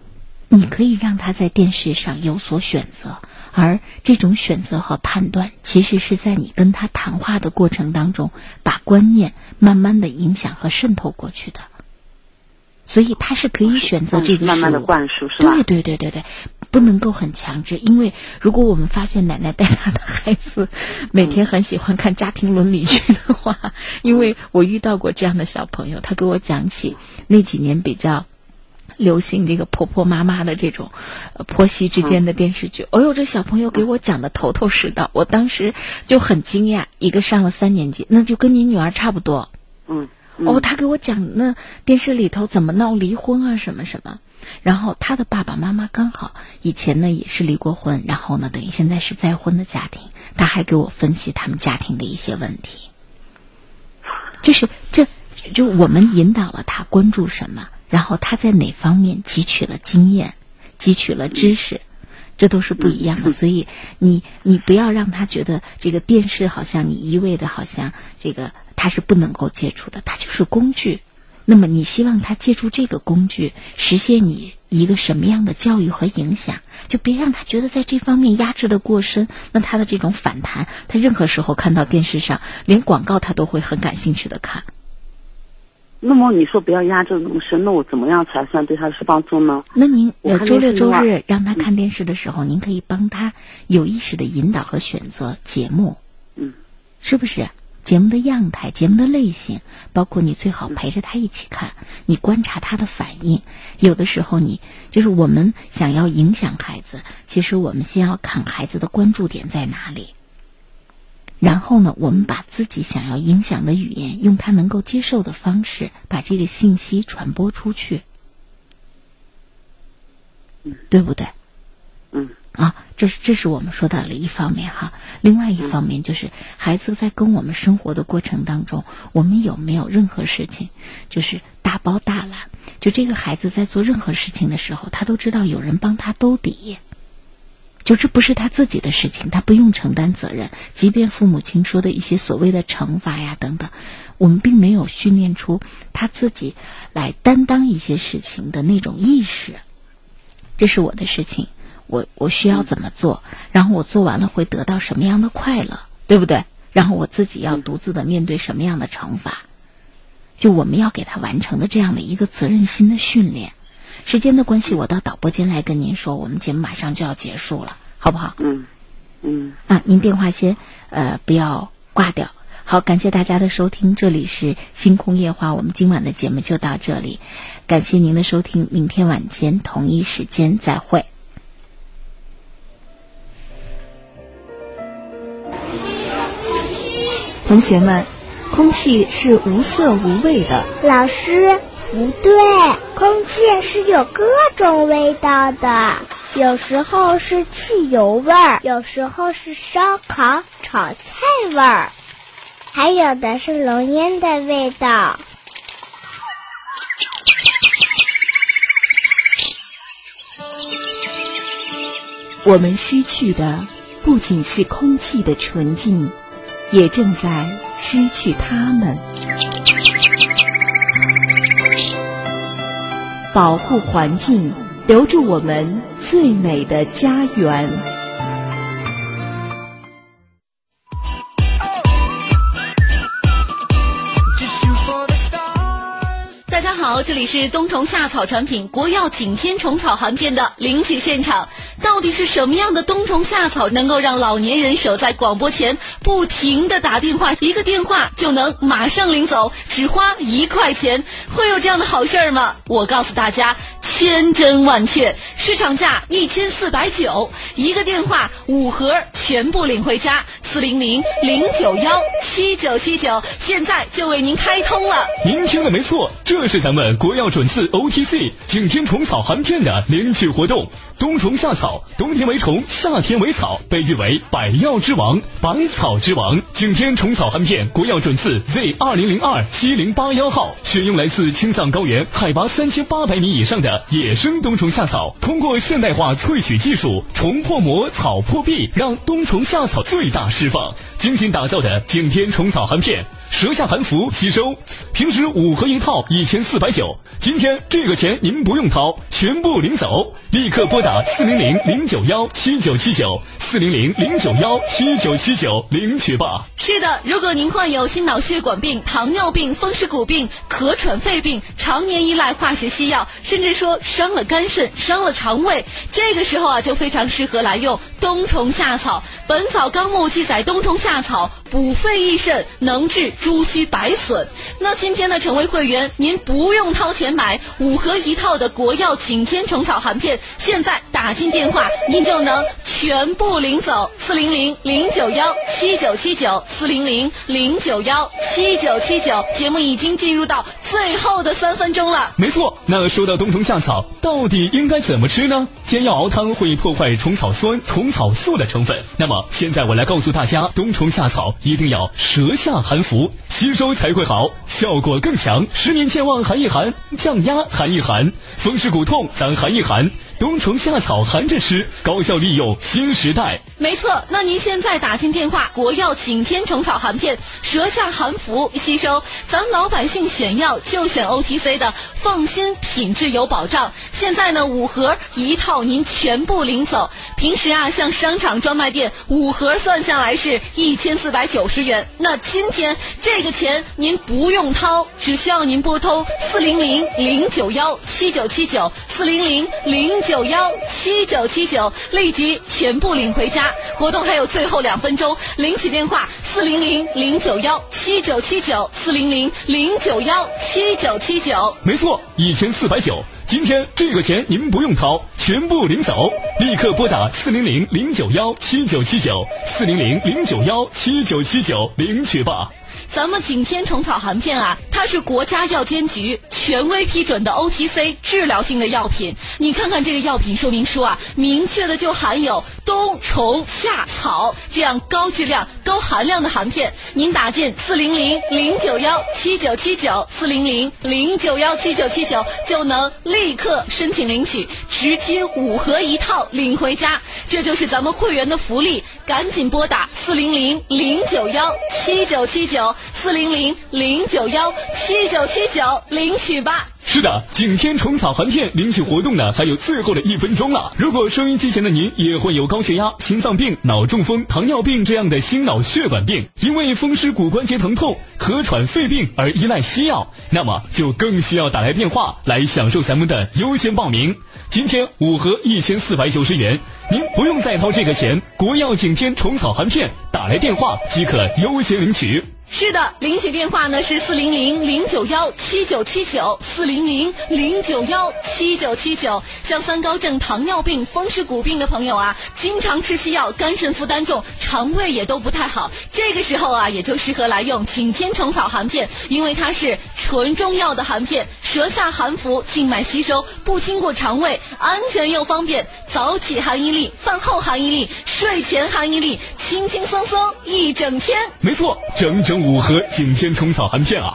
你可以让他在电视上有所选择，而这种选择和判断，其实是在你跟他谈话的过程当中，把观念慢慢的影响和渗透过去的。所以他是可以选择这个慢慢的灌输，是吧？对对对对对。不能够很强制，因为如果我们发现奶奶带她的孩子每天很喜欢看家庭伦理剧的话，因为我遇到过这样的小朋友，他给我讲起那几年比较流行这个婆婆妈妈的这种婆媳之间的电视剧。哎呦，这小朋友给我讲的头头是道，我当时就很惊讶。一个上了三年级，那就跟你女儿差不多。嗯。哦，他给我讲那电视里头怎么闹离婚啊，什么什么。然后他的爸爸妈妈刚好以前呢也是离过婚，然后呢等于现在是再婚的家庭，他还给我分析他们家庭的一些问题。就是这，就我们引导了他关注什么，然后他在哪方面汲取了经验，汲取了知识，这都是不一样的。所以你你不要让他觉得这个电视好像你一味的好像这个他是不能够接触的，它就是工具。那么你希望他借助这个工具实现你一个什么样的教育和影响？就别让他觉得在这方面压制的过深。那他的这种反弹，他任何时候看到电视上连广告他都会很感兴趣的看。那么你说不要压制那么深，那我怎么样才算对他是帮助呢？那您周六周日让他看电视的时候，您可以帮他有意识的引导和选择节目，嗯，是不是？节目的样态、节目的类型，包括你最好陪着他一起看，你观察他的反应。有的时候，你就是我们想要影响孩子，其实我们先要看孩子的关注点在哪里。然后呢，我们把自己想要影响的语言，用他能够接受的方式，把这个信息传播出去，对不对？嗯。啊，这是这是我们说到的一方面哈，另外一方面就是孩子在跟我们生活的过程当中，我们有没有任何事情就是大包大揽？就这个孩子在做任何事情的时候，他都知道有人帮他兜底，就这不是他自己的事情，他不用承担责任。即便父母亲说的一些所谓的惩罚呀等等，我们并没有训练出他自己来担当一些事情的那种意识。这是我的事情。我我需要怎么做？然后我做完了会得到什么样的快乐，对不对？然后我自己要独自的面对什么样的惩罚？就我们要给他完成的这样的一个责任心的训练。时间的关系，我到导播间来跟您说，我们节目马上就要结束了，好不好？嗯嗯。啊，您电话先呃不要挂掉。好，感谢大家的收听，这里是星空夜话，我们今晚的节目就到这里，感谢您的收听，明天晚间同一时间再会。同学们，空气是无色无味的。老师，不对，空气是有各种味道的，有时候是汽油味儿，有时候是烧烤炒菜味儿，还有的是浓烟的味道。我们失去的不仅是空气的纯净。也正在失去他们。保。护环境，留住我们最美的家园。这里是冬虫夏草产品国药景天虫草含片的领取现场。到底是什么样的冬虫夏草能够让老年人守在广播前不停的打电话，一个电话就能马上领走，只花一块钱？会有这样的好事儿吗？我告诉大家，千真万确，市场价一千四百九，一个电话五盒全部领回家。四零零零九幺七九七九，现在就为您开通了。您听的没错，这是咱们国药准字 OTC 景天虫草含片的领取活动。冬虫夏草，冬天为虫，夏天为草，被誉为百药之王、百草之王。景天虫草含片，国药准字 Z 二零零二七零八幺号，选用来自青藏高原海拔三千八百米以上的野生冬虫夏草，通过现代化萃取技术，虫破膜，草破壁，让冬虫夏草最大释放。精心打造的景天虫草含片。舌下含服吸收，平时五盒一套一千四百九，今天这个钱您不用掏，全部领走，立刻拨打四零零零九幺七九七九四零零零九幺七九七九领取吧。是的，如果您患有心脑血管病、糖尿病、风湿骨病、咳喘肺病，常年依赖化学西药，甚至说伤了肝肾、伤了肠胃，这个时候啊，就非常适合来用冬虫夏草。《本草纲目》记载，冬虫夏草补肺益肾，能治。猪须白损，那今天呢，成为会员，您不用掏钱买五盒一套的国药景天虫草含片，现在打进电话，您就能全部领走。四零零零九幺七九七九，四零零零九幺七九七九。节目已经进入到最后的三分钟了。没错，那说到冬虫夏草，到底应该怎么吃呢？煎药熬汤会破坏虫草酸、虫草素的成分。那么现在我来告诉大家，冬虫夏草一定要舌下含服。吸收才会好，效果更强。失眠健忘含一含，降压含一含，风湿骨痛咱含一含。冬虫夏草含着吃，高效利用新时代。没错，那您现在打进电话，国药景天虫草含片，舌下含服吸收，咱老百姓选药就选 OTC 的，放心，品质有保障。现在呢，五盒一套，您全部领走。平时啊，像商场专卖店，五盒算下来是一千四百九十元。那今天这个钱您不用掏，只需要您拨通四零零零九幺七九七九四零零零九幺七九七九，立即全部领回家。活动还有最后两分钟，领取电话四零零零九幺七九七九四零零零九幺七九七九。没错，一千四百九。今天这个钱您不用掏，全部领走，立刻拨打四零零零九幺七九七九四零零零九幺七九七九领取吧。咱们景天虫草含片啊，它是国家药监局权威批准的 OTC 治疗性的药品。你看看这个药品说明书啊，明确的就含有冬虫夏草这样高质量、高含量的含片。您打进四零零零九幺七九七九四零零零九幺七九七九，就能立刻申请领取，直接五盒一套领回家。这就是咱们会员的福利，赶紧拨打四零零零九幺七九七九。四零零零九幺七九七九领取吧。是的，景天虫草含片领取活动呢，还有最后的一分钟了。如果收音机前的您也会有高血压、心脏病、脑中风、糖尿病这样的心脑血管病，因为风湿骨关节疼痛、咳喘肺病而依赖西药，那么就更需要打来电话来享受咱们的优先报名。今天五盒一千四百九十元，您不用再掏这个钱，国药景天虫草含片打来电话即可优先领取。是的，领取电话呢是四零零零九幺七九七九四零零零九幺七九七九。像三高症、糖尿病、风湿骨病的朋友啊，经常吃西药，肝肾负担重，肠胃也都不太好。这个时候啊，也就适合来用景天虫草含片，因为它是纯中药的含片，舌下含服，静脉吸收，不经过肠胃，安全又方便。早起含一粒，饭后含一粒，睡前含一粒，轻轻松松一整天。没错，整整。五盒景天虫草含片啊，